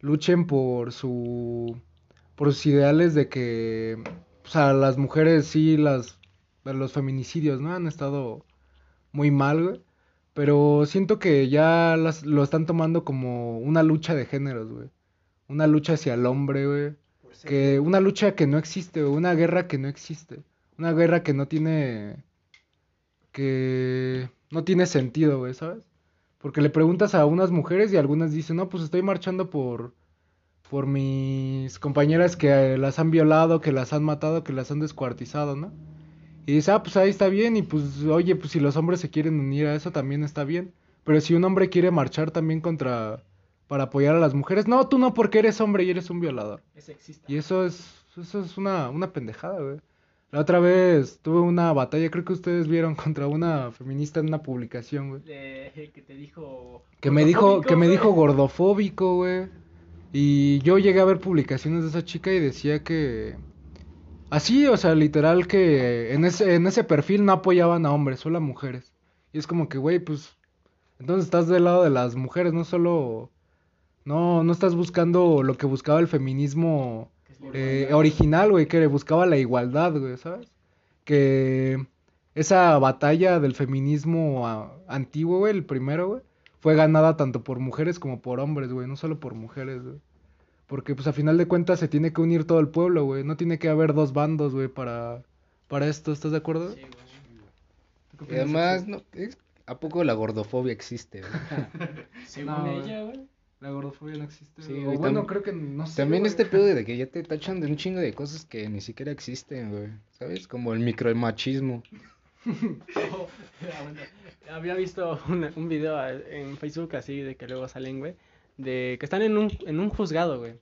luchen por su por sus ideales de que o sea, las mujeres sí las los feminicidios, ¿no? Han estado muy mal, güey. Pero siento que ya las, lo están tomando como una lucha de géneros, güey. Una lucha hacia el hombre, güey. Que una lucha que no existe, güey. Una guerra que no existe. Una guerra que no tiene que no tiene sentido, güey, ¿sabes? Porque le preguntas a unas mujeres y algunas dicen, no, pues estoy marchando por, por mis compañeras que eh, las han violado, que las han matado, que las han descuartizado, ¿no? Y dice, ah, pues ahí está bien, y pues, oye, pues si los hombres se quieren unir a eso también está bien. Pero si un hombre quiere marchar también contra, para apoyar a las mujeres, no, tú no, porque eres hombre y eres un violador. Es sexista. Y eso es, eso es una, una pendejada, güey. La otra vez tuve una batalla, creo que ustedes vieron, contra una feminista en una publicación, güey. De- que te dijo. Que me dijo, que me dijo gordofóbico, güey. Y yo llegué a ver publicaciones de esa chica y decía que... Así, o sea, literal que en ese, en ese perfil no apoyaban a hombres, solo a mujeres. Y es como que, güey, pues... Entonces estás del lado de las mujeres, no solo... No, no estás buscando lo que buscaba el feminismo eh, original, güey, que buscaba la igualdad, güey, ¿sabes? Que esa batalla del feminismo ah, antiguo, güey, el primero, güey, fue ganada tanto por mujeres como por hombres, güey, no solo por mujeres, güey. Porque, pues, a final de cuentas se tiene que unir todo el pueblo, güey. No tiene que haber dos bandos, güey, para, para esto. ¿Estás de acuerdo? Sí, güey. ¿Tú qué Y opinas, además, no, ¿a poco la gordofobia existe? güey? Según No, güey. ella, güey. La gordofobia no existe. Sí, O bueno, tam- creo que no sé, También güey. este pedo de que ya te tachan de un chingo de cosas que ni siquiera existen, güey. ¿Sabes? Como el micromachismo. Oh. Había visto una- un video en Facebook así de que luego salen, güey, de que están en un, en un juzgado, güey.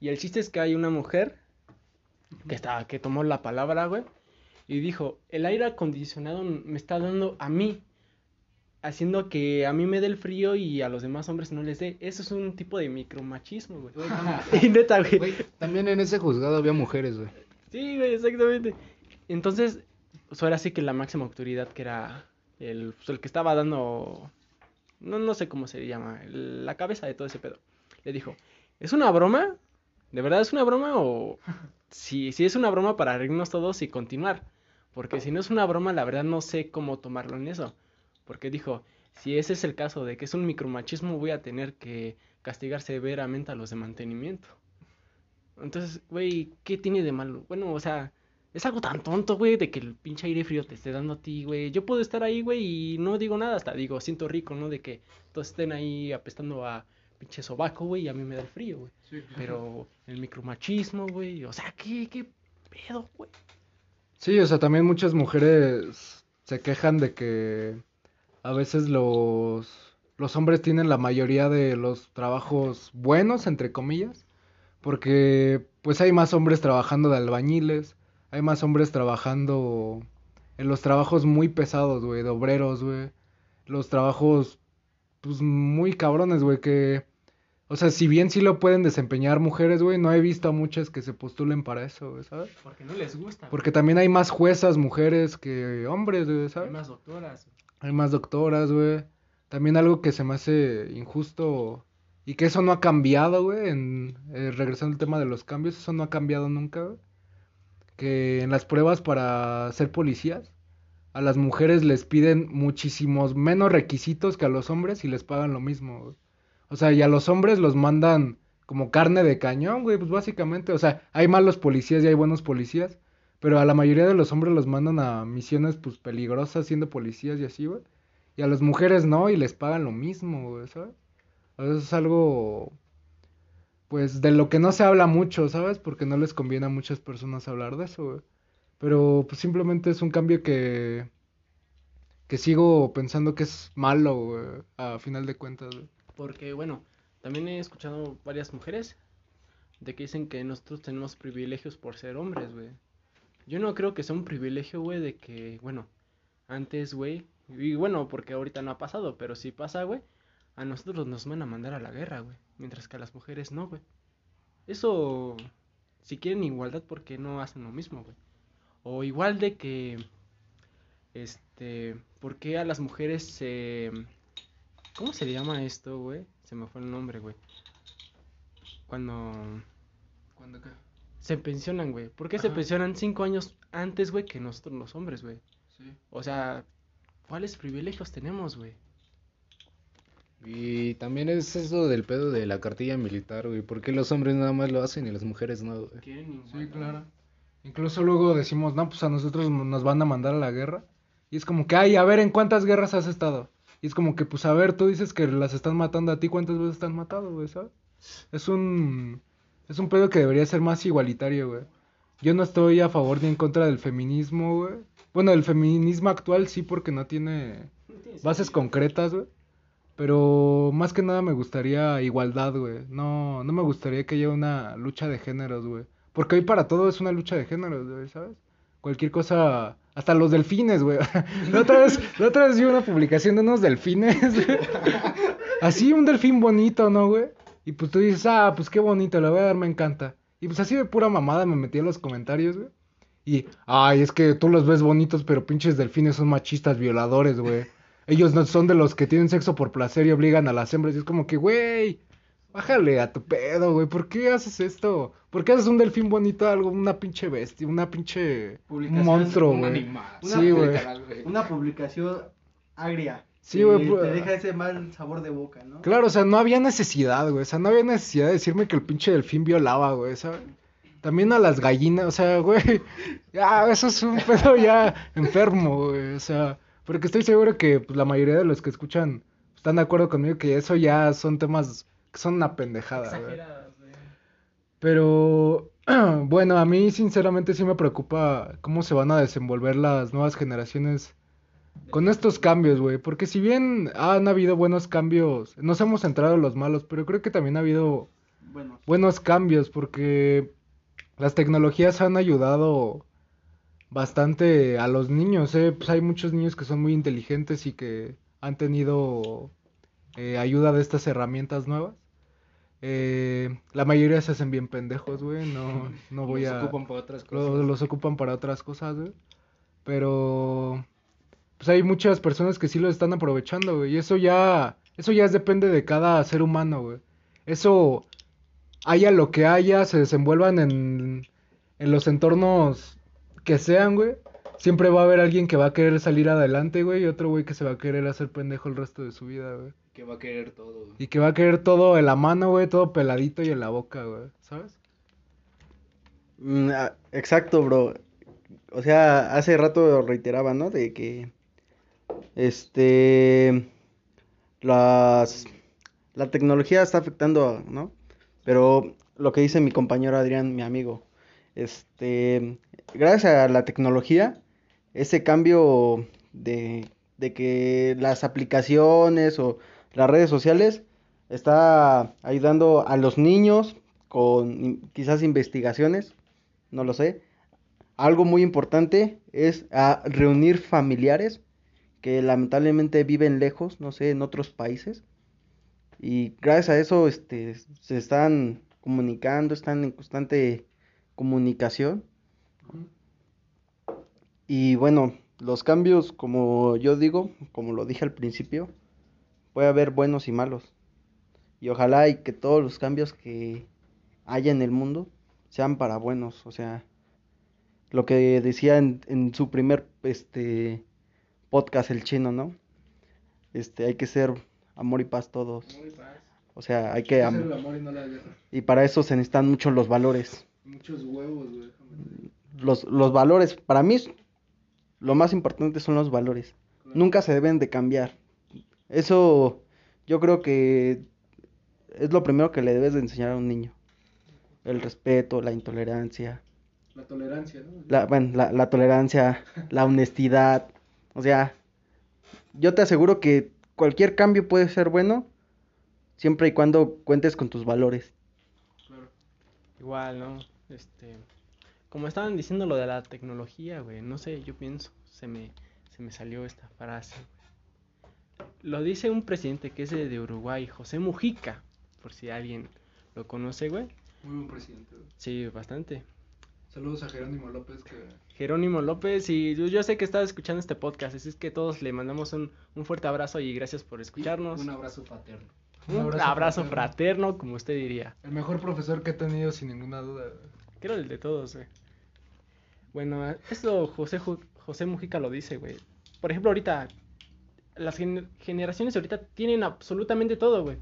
Y el chiste es que hay una mujer que está, que tomó la palabra, güey, y dijo, el aire acondicionado me está dando a mí, haciendo que a mí me dé el frío y a los demás hombres no les dé. Eso es un tipo de micromachismo, güey. Y neta, güey. güey, también en ese juzgado había mujeres, güey. Sí, güey, exactamente. Entonces, pues ahora sí que la máxima autoridad que era el, pues, el que estaba dando, no, no sé cómo se llama, el- la cabeza de todo ese pedo, le dijo, ¿es una broma? ¿De verdad es una broma o si, si es una broma para reírnos todos y continuar? Porque si no es una broma, la verdad no sé cómo tomarlo en eso. Porque dijo, si ese es el caso de que es un micromachismo, voy a tener que castigar severamente a los de mantenimiento. Entonces, güey, ¿qué tiene de malo? Bueno, o sea, es algo tan tonto, güey, de que el pinche aire frío te esté dando a ti, güey. Yo puedo estar ahí, güey, y no digo nada, hasta digo, siento rico, ¿no? De que todos estén ahí apestando a pinche sobaco, güey, y a mí me da el frío, güey. Pero el micromachismo, güey, o sea, ¿qué, qué pedo, güey? Sí, o sea, también muchas mujeres se quejan de que a veces los, los hombres tienen la mayoría de los trabajos buenos, entre comillas, porque pues hay más hombres trabajando de albañiles, hay más hombres trabajando en los trabajos muy pesados, güey, de obreros, güey, los trabajos pues muy cabrones, güey, que, o sea, si bien sí lo pueden desempeñar mujeres, güey, no he visto a muchas que se postulen para eso, güey, ¿sabes? Porque no les gusta. Porque también hay más juezas mujeres que hombres, güey, hay ¿sabes? más doctoras. Hay más doctoras, güey. También algo que se me hace injusto y que eso no ha cambiado, güey, en eh, regresando al tema de los cambios, eso no ha cambiado nunca, güey. Que en las pruebas para ser policías, a las mujeres les piden muchísimos menos requisitos que a los hombres y les pagan lo mismo. O sea, y a los hombres los mandan como carne de cañón, güey, pues básicamente, o sea, hay malos policías y hay buenos policías, pero a la mayoría de los hombres los mandan a misiones pues peligrosas siendo policías y así, güey. Y a las mujeres no y les pagan lo mismo, güey, ¿sabes? Eso es algo pues de lo que no se habla mucho, ¿sabes? Porque no les conviene a muchas personas hablar de eso, güey. Pero pues simplemente es un cambio que que sigo pensando que es malo, güey, a final de cuentas, güey. Porque, bueno, también he escuchado varias mujeres de que dicen que nosotros tenemos privilegios por ser hombres, güey. Yo no creo que sea un privilegio, güey, de que, bueno, antes, güey, y bueno, porque ahorita no ha pasado, pero si pasa, güey, a nosotros nos van a mandar a la guerra, güey, mientras que a las mujeres no, güey. Eso, si quieren igualdad, ¿por qué no hacen lo mismo, güey? O igual de que, este, ¿por qué a las mujeres se... ¿Cómo se llama esto, güey? Se me fue el nombre, güey. Cuando ¿Cuándo qué? Se pensionan, güey. ¿Por qué se pensionan cinco años antes, güey, que nosotros los hombres, güey? Sí. O sea, ¿cuáles privilegios tenemos, güey? Y también es eso del pedo de la cartilla militar, güey. ¿Por qué los hombres nada más lo hacen y las mujeres no, güey? Quieren Sí, claro. Incluso luego decimos, no, pues a nosotros nos van a mandar a la guerra. Y es como que, ay, a ver, ¿en cuántas guerras has estado? Y es como que, pues a ver, tú dices que las están matando a ti, ¿cuántas veces están matado, güey, sabes? Es un, es un pedo que debería ser más igualitario, güey. Yo no estoy a favor ni en contra del feminismo, güey. Bueno, el feminismo actual sí, porque no tiene bases concretas, güey. Pero más que nada me gustaría igualdad, güey. No, no me gustaría que haya una lucha de géneros, güey. Porque hoy para todo es una lucha de géneros, güey, ¿sabes? cualquier cosa, hasta los delfines, güey. La otra vez, la otra vez vi una publicación de unos delfines. güey. Así un delfín bonito, ¿no, güey? Y pues tú dices, ah, pues qué bonito, le voy a dar, me encanta. Y pues así de pura mamada me metí en los comentarios, güey. Y, ay, es que tú los ves bonitos, pero pinches delfines son machistas, violadores, güey. Ellos no son de los que tienen sexo por placer y obligan a las hembras. Y es como que, güey, bájale a tu pedo, güey. ¿Por qué haces esto? ¿Por qué haces un delfín bonito algo? Una pinche bestia, una pinche monstruo, Un güey. Una Sí, güey. Una publicación agria. Sí, que güey, pu- Te deja ese mal sabor de boca, ¿no? Claro, o sea, no había necesidad, güey. O sea, no había necesidad de decirme que el pinche delfín violaba, güey, ¿sabes? También a las gallinas, o sea, güey. Ya, eso es un pedo ya enfermo, güey. O sea, porque estoy seguro que pues, la mayoría de los que escuchan están de acuerdo conmigo que eso ya son temas que son una pendejada, güey. Exageradas, güey. Pero bueno, a mí sinceramente sí me preocupa cómo se van a desenvolver las nuevas generaciones con estos cambios, güey. Porque si bien han habido buenos cambios, nos hemos centrado en los malos, pero creo que también ha habido Bueno, buenos cambios porque las tecnologías han ayudado bastante a los niños, ¿eh? Pues hay muchos niños que son muy inteligentes y que han tenido eh, ayuda de estas herramientas nuevas. Eh, la mayoría se hacen bien pendejos, güey. No, no voy Los a... ocupan para otras cosas. los ocupan para otras cosas, güey. Pero pues hay muchas personas que sí lo están aprovechando, güey. Y eso ya, eso ya depende de cada ser humano, güey. Eso, haya lo que haya, se desenvuelvan en, en los entornos que sean, güey. Siempre va a haber alguien que va a querer salir adelante, güey, y otro güey que se va a querer hacer pendejo el resto de su vida, güey. Que va a querer todo. güey. Y que va a querer todo en la mano, güey, todo peladito y en la boca, güey, ¿sabes? mm, ah, exacto, bro. O sea, hace rato reiteraba, ¿no? De que, este, las, la tecnología está afectando, ¿no? Pero lo que dice mi compañero Adrián, mi amigo, este, gracias a la tecnología, ese cambio de, de que las aplicaciones o las redes sociales está ayudando a los niños con quizás investigaciones, no lo sé. Algo muy importante es reunir familiares que lamentablemente viven lejos, no sé, en otros países. Y gracias a eso este, se están comunicando, están en constante comunicación. Y bueno, los cambios, como yo digo, como lo dije al principio, puede haber buenos y malos. Y ojalá y que todos los cambios que haya en el mundo sean para buenos. O sea, lo que decía en, en su primer este podcast el chino, ¿no? Este, hay que ser amor y paz todos. O sea, hay que am- amor y no y para eso se necesitan mucho los valores. Muchos huevos, güey. Los, los valores, para mí, lo más importante son los valores. Nunca se deben de cambiar. Eso yo creo que es lo primero que le debes de enseñar a un niño. El respeto, la intolerancia, La tolerancia, ¿no? la, bueno, la, la tolerancia, la honestidad. O sea, yo te aseguro que cualquier cambio puede ser bueno siempre y cuando cuentes con tus valores. Claro. Igual, ¿no? Este, como estaban diciendo lo de la tecnología, güey, no sé, yo pienso, se me, se me salió esta frase, güey. Lo dice un presidente que es de Uruguay, José Mujica, por si alguien lo conoce, güey. Muy buen presidente. güey. Sí, bastante. Saludos a Jerónimo López que... Jerónimo López, y yo, yo sé que estás escuchando este podcast, así es que todos le mandamos un, un fuerte abrazo y gracias por escucharnos. Un abrazo fraterno. Un un abrazo, fraterno. fraterno. como usted diría. El mejor profesor que he tenido sin ninguna duda. Creo el de todos, güey. Bueno, esto José, José Mujica lo dice, güey. Por ejemplo, ahorita, las gen- generaciones ahorita tienen absolutamente todo, güey.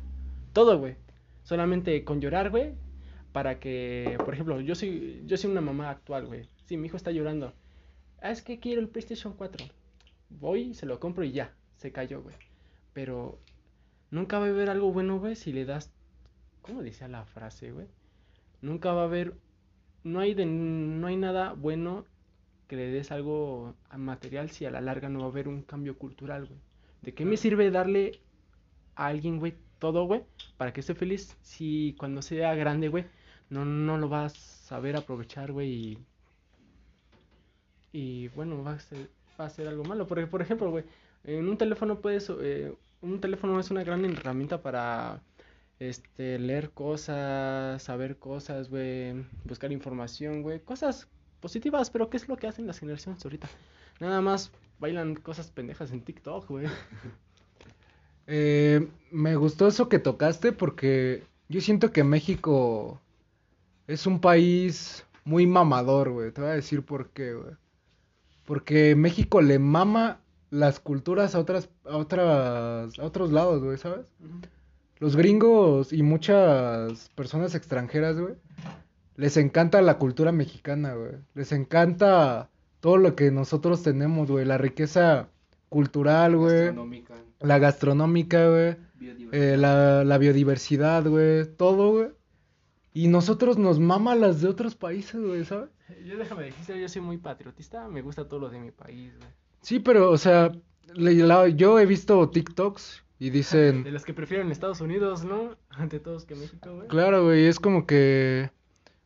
Todo, güey. Solamente con llorar, güey. Para que, por ejemplo, yo soy, yo soy una mamá actual, güey. Sí, mi hijo está llorando. Ah, es que quiero el PlayStation 4. Voy, se lo compro y ya. Se cayó, güey. Pero nunca va a haber algo bueno, güey, si le das... ¿Cómo decía la frase, güey? Nunca va a haber no hay de, no hay nada bueno que le des algo a material si a la larga no va a haber un cambio cultural, güey. ¿De qué me sirve darle a alguien, güey, todo, güey, para que esté feliz si cuando sea grande, güey, no, no lo vas a saber aprovechar, güey, y y bueno, va a ser, va a ser algo malo. Porque, por ejemplo, güey, en un teléfono puedes, eh, un teléfono es una gran herramienta para este, leer cosas, saber cosas, güey, buscar información, güey, cosas positivas, pero ¿qué es lo que hacen las generaciones ahorita? Nada más bailan cosas pendejas en TikTok, güey. Eh, me gustó eso que tocaste porque yo siento que México es un país muy mamador, güey. Te voy a decir por qué, güey. Porque México le mama las culturas a otras, a otras, a otros lados, güey, ¿sabes? Los gringos y muchas personas extranjeras, güey, les encanta la cultura mexicana, güey. Les encanta todo lo que nosotros tenemos, güey. La riqueza cultural, güey. Gastronómica. La gastronómica, güey. eh, la, la biodiversidad, güey. Todo, güey. Y nosotros nos mama las de otros países, güey, ¿sabes? Yo déjame decirte, yo soy muy patriotista, me gusta todo lo de mi país, güey. Sí, pero, o sea, le- la- yo he visto TikToks y De dicen, los que prefieren Estados Unidos, ¿no? Ante todos que México, güey. claro, güey, es como que,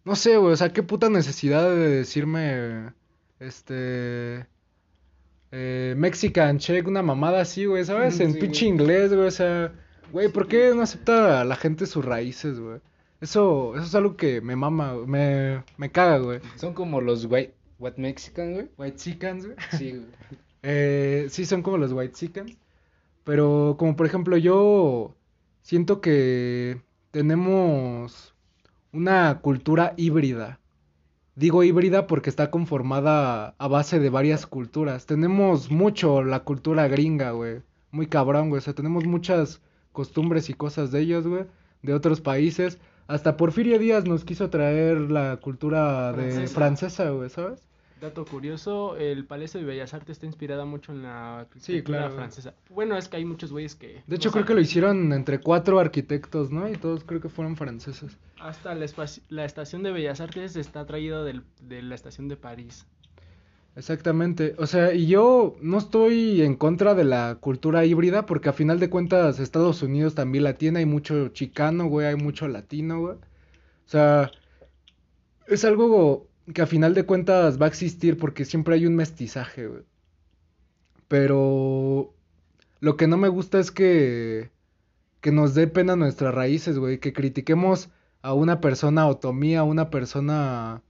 no sé, güey, o sea, qué puta necesidad de decirme, este, eh, Mexican check, una mamada así, güey, ¿sabes? En Sí, pinche inglés, güey, o sea, güey, ¿por qué no acepta la gente sus raíces, güey? Eso, eso es algo que me mama, me, me caga, güey. Son como los white, white Mexican, güey. White chickens, güey. Sí, güey. Eh, sí, son como los white chickens. Pero como por ejemplo yo siento que tenemos una cultura híbrida. Digo híbrida porque está conformada a base de varias culturas. Tenemos mucho la cultura gringa, güey. Muy cabrón, güey. O sea, tenemos muchas costumbres y cosas de ellos, güey. De otros países. Hasta Porfirio Díaz nos quiso traer la cultura de Francesa. güey, ¿sabes? Dato curioso, el Palacio de Bellas Artes está inspirada mucho en la Sí, cultura claro. francesa. Bueno, es que hay muchos güeyes que... De hecho, no creo que lo hicieron entre cuatro arquitectos, ¿no? Y todos creo que fueron franceses. Hasta la, la estación de Bellas Artes está traída del- de la estación de París. Exactamente. O sea, y yo no estoy en contra de la cultura híbrida porque a final de cuentas Estados Unidos también la tiene. Hay mucho chicano, güey, hay mucho latino, güey. O sea, es algo que a final de cuentas va a existir porque siempre hay un mestizaje, güey. Pero lo que no me gusta es que que nos dé pena nuestras raíces, güey, que critiquemos a una persona otomí, a una persona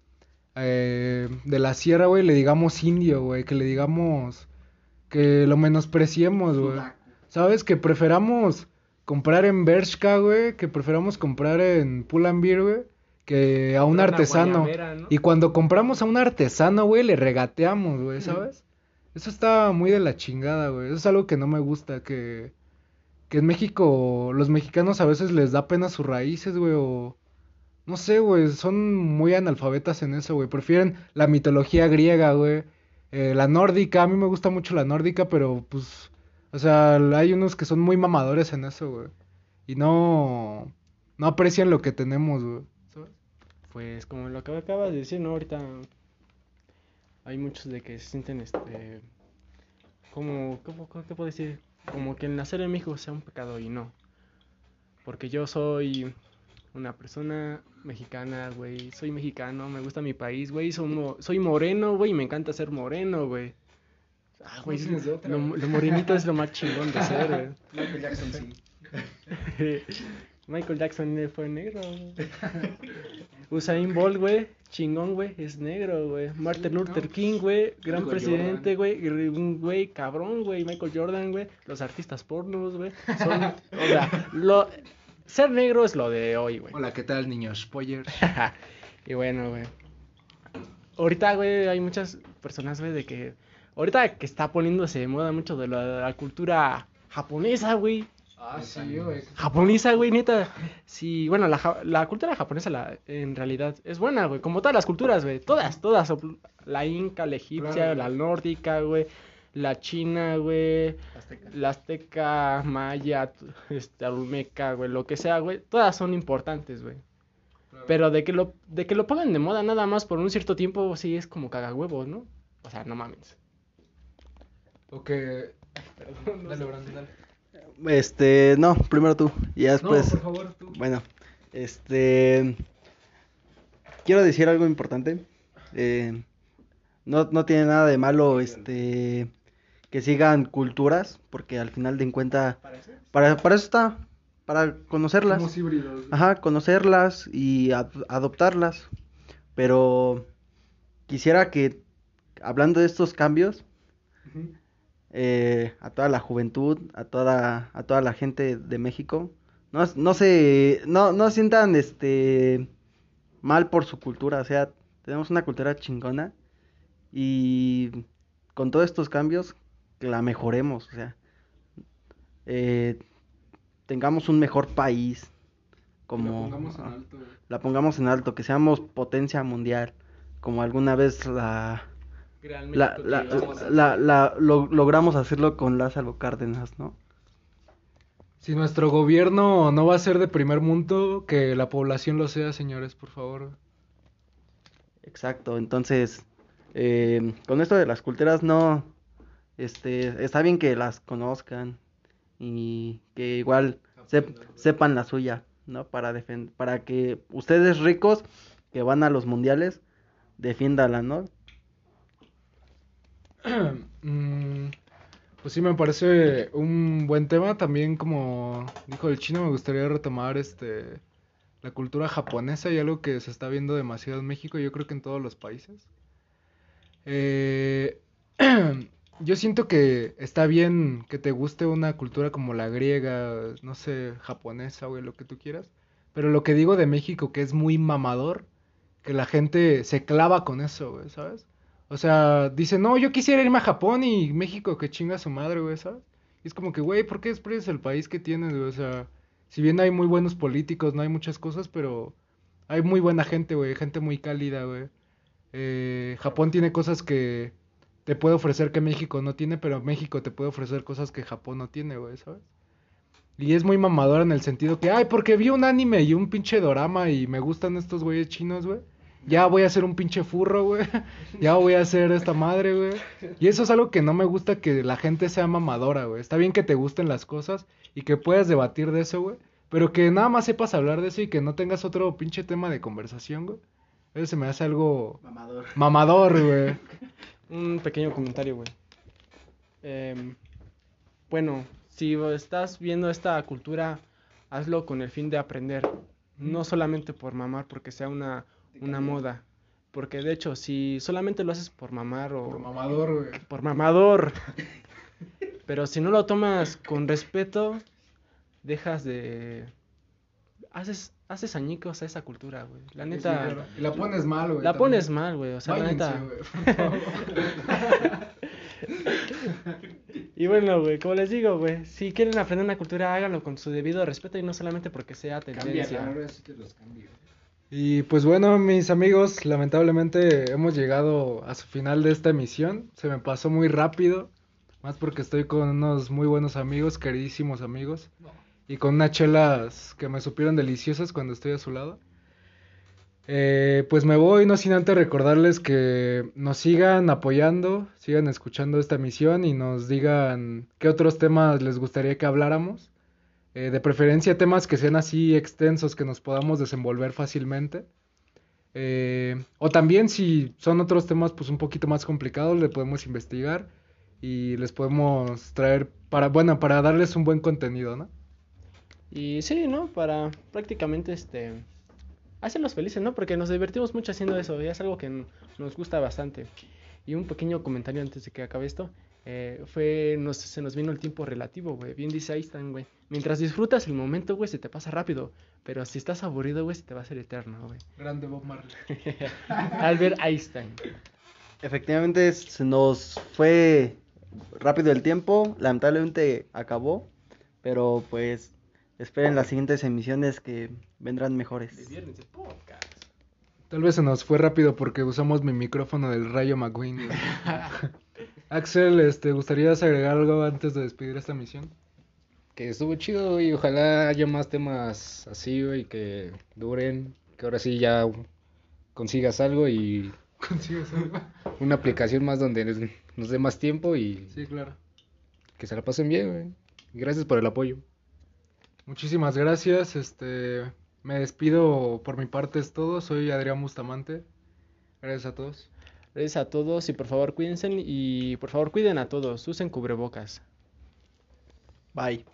eh, de la sierra, güey, le digamos indio, güey, que le digamos que lo menospreciemos, güey. ¿Sabes? Que preferamos comprar en Bershka, güey, que preferamos comprar en Pull&Bear, güey, que a un artesano. Y cuando compramos a un artesano, güey, le regateamos, güey, ¿sabes? Eso está muy de la chingada, güey. Eso es algo que no me gusta, que, que en México, los mexicanos a veces les da pena sus raíces, güey, o... No sé, güey, son muy analfabetas en eso, güey. Prefieren la mitología griega, güey. Eh, la nórdica, a mí me gusta mucho la nórdica, pero pues... O sea, hay unos que son muy mamadores en eso, güey. Y no... No aprecian lo que tenemos, güey. Pues como lo que acabas de decir, ¿no? Ahorita hay muchos de que se sienten, este, como, ¿cómo, te puedo decir? Como que el nacer en México sea un pecado y no. Porque yo soy una persona mexicana, güey. Soy mexicano, me gusta mi país, güey. Soy, mo- soy moreno, güey, y me encanta ser moreno, güey. Ah, güey, No tienes de otra, lo, güey. lo morenito es lo más chingón de ser, güey. Michael Jackson sí. Michael Jackson fue negro. güey. Usain Bolt, güey, chingón, güey, es negro, güey. Martin Luther King, güey, gran Michael presidente, güey, un güey cabrón, güey. Michael Jordan, güey, los artistas pornos, güey. Son, o sea, lo, ser negro es lo de hoy, güey. Hola, ¿qué tal, niños? Spoiler. y bueno, güey. Ahorita, güey, hay muchas personas, güey, de que. Ahorita que está poniéndose de moda mucho de la, la cultura japonesa, güey. Ah, sí, güey. Japonesa, güey, neta. Sí, bueno, la, ja- la cultura japonesa la, en realidad es buena, güey. Como todas las culturas, güey. Todas, todas. La inca, la egipcia, Claro, la nórdica, güey. La china, güey. La azteca, maya, este, olmeca, güey. Lo que sea, güey. Todas son importantes, güey. Pero de que lo, de que lo pongan de moda nada más por un cierto tiempo, sí es como cagahuevos, ¿no? O sea, no mames. Ok. Dale, Brandon, dale. Este, no, primero tú. Y ya No, después. por favor, tú. Bueno, este. Quiero decir algo importante. Eh, no, no tiene nada de malo este que sigan culturas, porque al final de cuentas, para, para eso está, para conocerlas. Somos híbridos. Ajá, conocerlas y ad- adoptarlas. Pero quisiera que, hablando de estos cambios, eh, a toda la juventud, a toda, a toda la gente de México, no, no se, no, no sientan este mal por su cultura, o sea, tenemos una cultura chingona y con todos estos cambios que la mejoremos, o sea, eh, tengamos un mejor país, como Lo pongamos en alto, güey. la pongamos en alto, que seamos potencia mundial, como alguna vez la, Gran la, la- la- lo- logramos hacerlo con Lázaro Cárdenas, ¿no? Si nuestro gobierno no va a ser de primer mundo, que la población lo sea, señores, por favor. Exacto, entonces, eh, con esto de las culturas no, este, está bien que las conozcan y que igual sep- sepan la suya, ¿no? Para defen- para que ustedes ricos que van a los mundiales, defiéndala, ¿no? Mm, pues sí, me parece un buen tema. También, como dijo el chino, me gustaría retomar este la cultura japonesa y algo que se está viendo demasiado en México, yo creo que en todos los países. Eh, yo siento que está bien que te guste una cultura como la griega, no sé, japonesa, güey, lo que tú quieras. Pero lo que digo de México, que es muy mamador, que la gente se clava con eso, güey, ¿sabes? O sea, dice, no, yo quisiera irme a Japón y México que chinga su madre, güey, ¿sabes? Y es como que, güey, ¿por qué desprecias el país que tienes, güey? O sea, si bien hay muy buenos políticos, no hay muchas cosas, pero hay muy buena gente, güey, gente muy cálida, güey. Eh, Japón tiene cosas que te puede ofrecer que México no tiene, pero México te puede ofrecer cosas que Japón no tiene, güey, ¿sabes? Y es muy mamador en el sentido que, ay, porque vi un anime y un pinche dorama y me gustan estos güeyes chinos, güey. Ya voy a ser un pinche furro, güey. Ya voy a hacer esta madre, güey. Y eso es algo que no me gusta que la gente sea mamadora, güey. Está bien que te gusten las cosas y que puedas debatir de eso, güey. Pero que nada más sepas hablar de eso y que no tengas otro pinche tema de conversación, güey. Eso se me hace algo Mamador. mamador, güey. Un pequeño comentario, güey. Em, bueno, si estás viendo esta cultura, hazlo con el fin de aprender. No solamente por mamar, porque sea una, una moda. Porque de hecho, si solamente lo haces por mamar o Por mamador, güey. por mamador, pero si no lo tomas con respeto, dejas de... Haces, haces añicos a esa cultura, güey. La Sí, neta, claro. Y la pones mal, güey. la también. pones mal, güey. O sea, la neta... favor. Y bueno, güey, como les digo, güey, si quieren aprender una cultura, háganlo con su debido respeto y no solamente porque sea tendencia. ahora sí te los cambio. Y pues bueno, mis amigos, lamentablemente hemos llegado a su final de esta emisión. Se me pasó muy rápido, más porque estoy con unos muy buenos amigos, queridísimos amigos, y con unas chelas que me supieron deliciosas cuando estoy a su lado. Eh, pues me voy, no sin antes recordarles que nos sigan apoyando, sigan escuchando esta emisión y nos digan qué otros temas les gustaría que habláramos. Eh, de preferencia temas que sean así extensos que nos podamos desenvolver fácilmente. Eh, o también si son otros temas pues un poquito más complicados, le podemos investigar y les podemos traer para, bueno, para darles un buen contenido, ¿no? Y sí, ¿no? Para prácticamente, este, hacerlos felices, ¿no? Porque nos divertimos mucho haciendo eso, y es algo que nos gusta bastante. Y un pequeño comentario antes de que acabe esto, eh, fue, nos, se nos vino el tiempo relativo, güey. Bien dice Einstein, güey. Mientras disfrutas el momento, güey, se te pasa rápido. Pero si estás aburrido, güey, se te va a hacer eterno, güey. Grande Bob Marley. Albert Einstein. Efectivamente, se nos fue rápido el tiempo, lamentablemente acabó, pero pues esperen las siguientes emisiones que vendrán mejores. viernes de podcast. Tal vez se nos fue rápido porque usamos mi micrófono del Rayo McQueen. Axel, este, ¿gustarías agregar algo antes de despedir esta misión? Que estuvo chido y ojalá haya más temas así, güey, que duren. Que ahora sí ya consigas algo y ¿Consigues algo? una aplicación más donde nos, nos dé más tiempo y Sí, claro. que se la pasen bien, güey. Gracias por el apoyo. Muchísimas gracias. Este, me despido por mi parte es todo. Soy Adrián Bustamante. Gracias a todos. Gracias a todos y por favor cuídense y por favor cuiden a todos. Usen cubrebocas. Bye.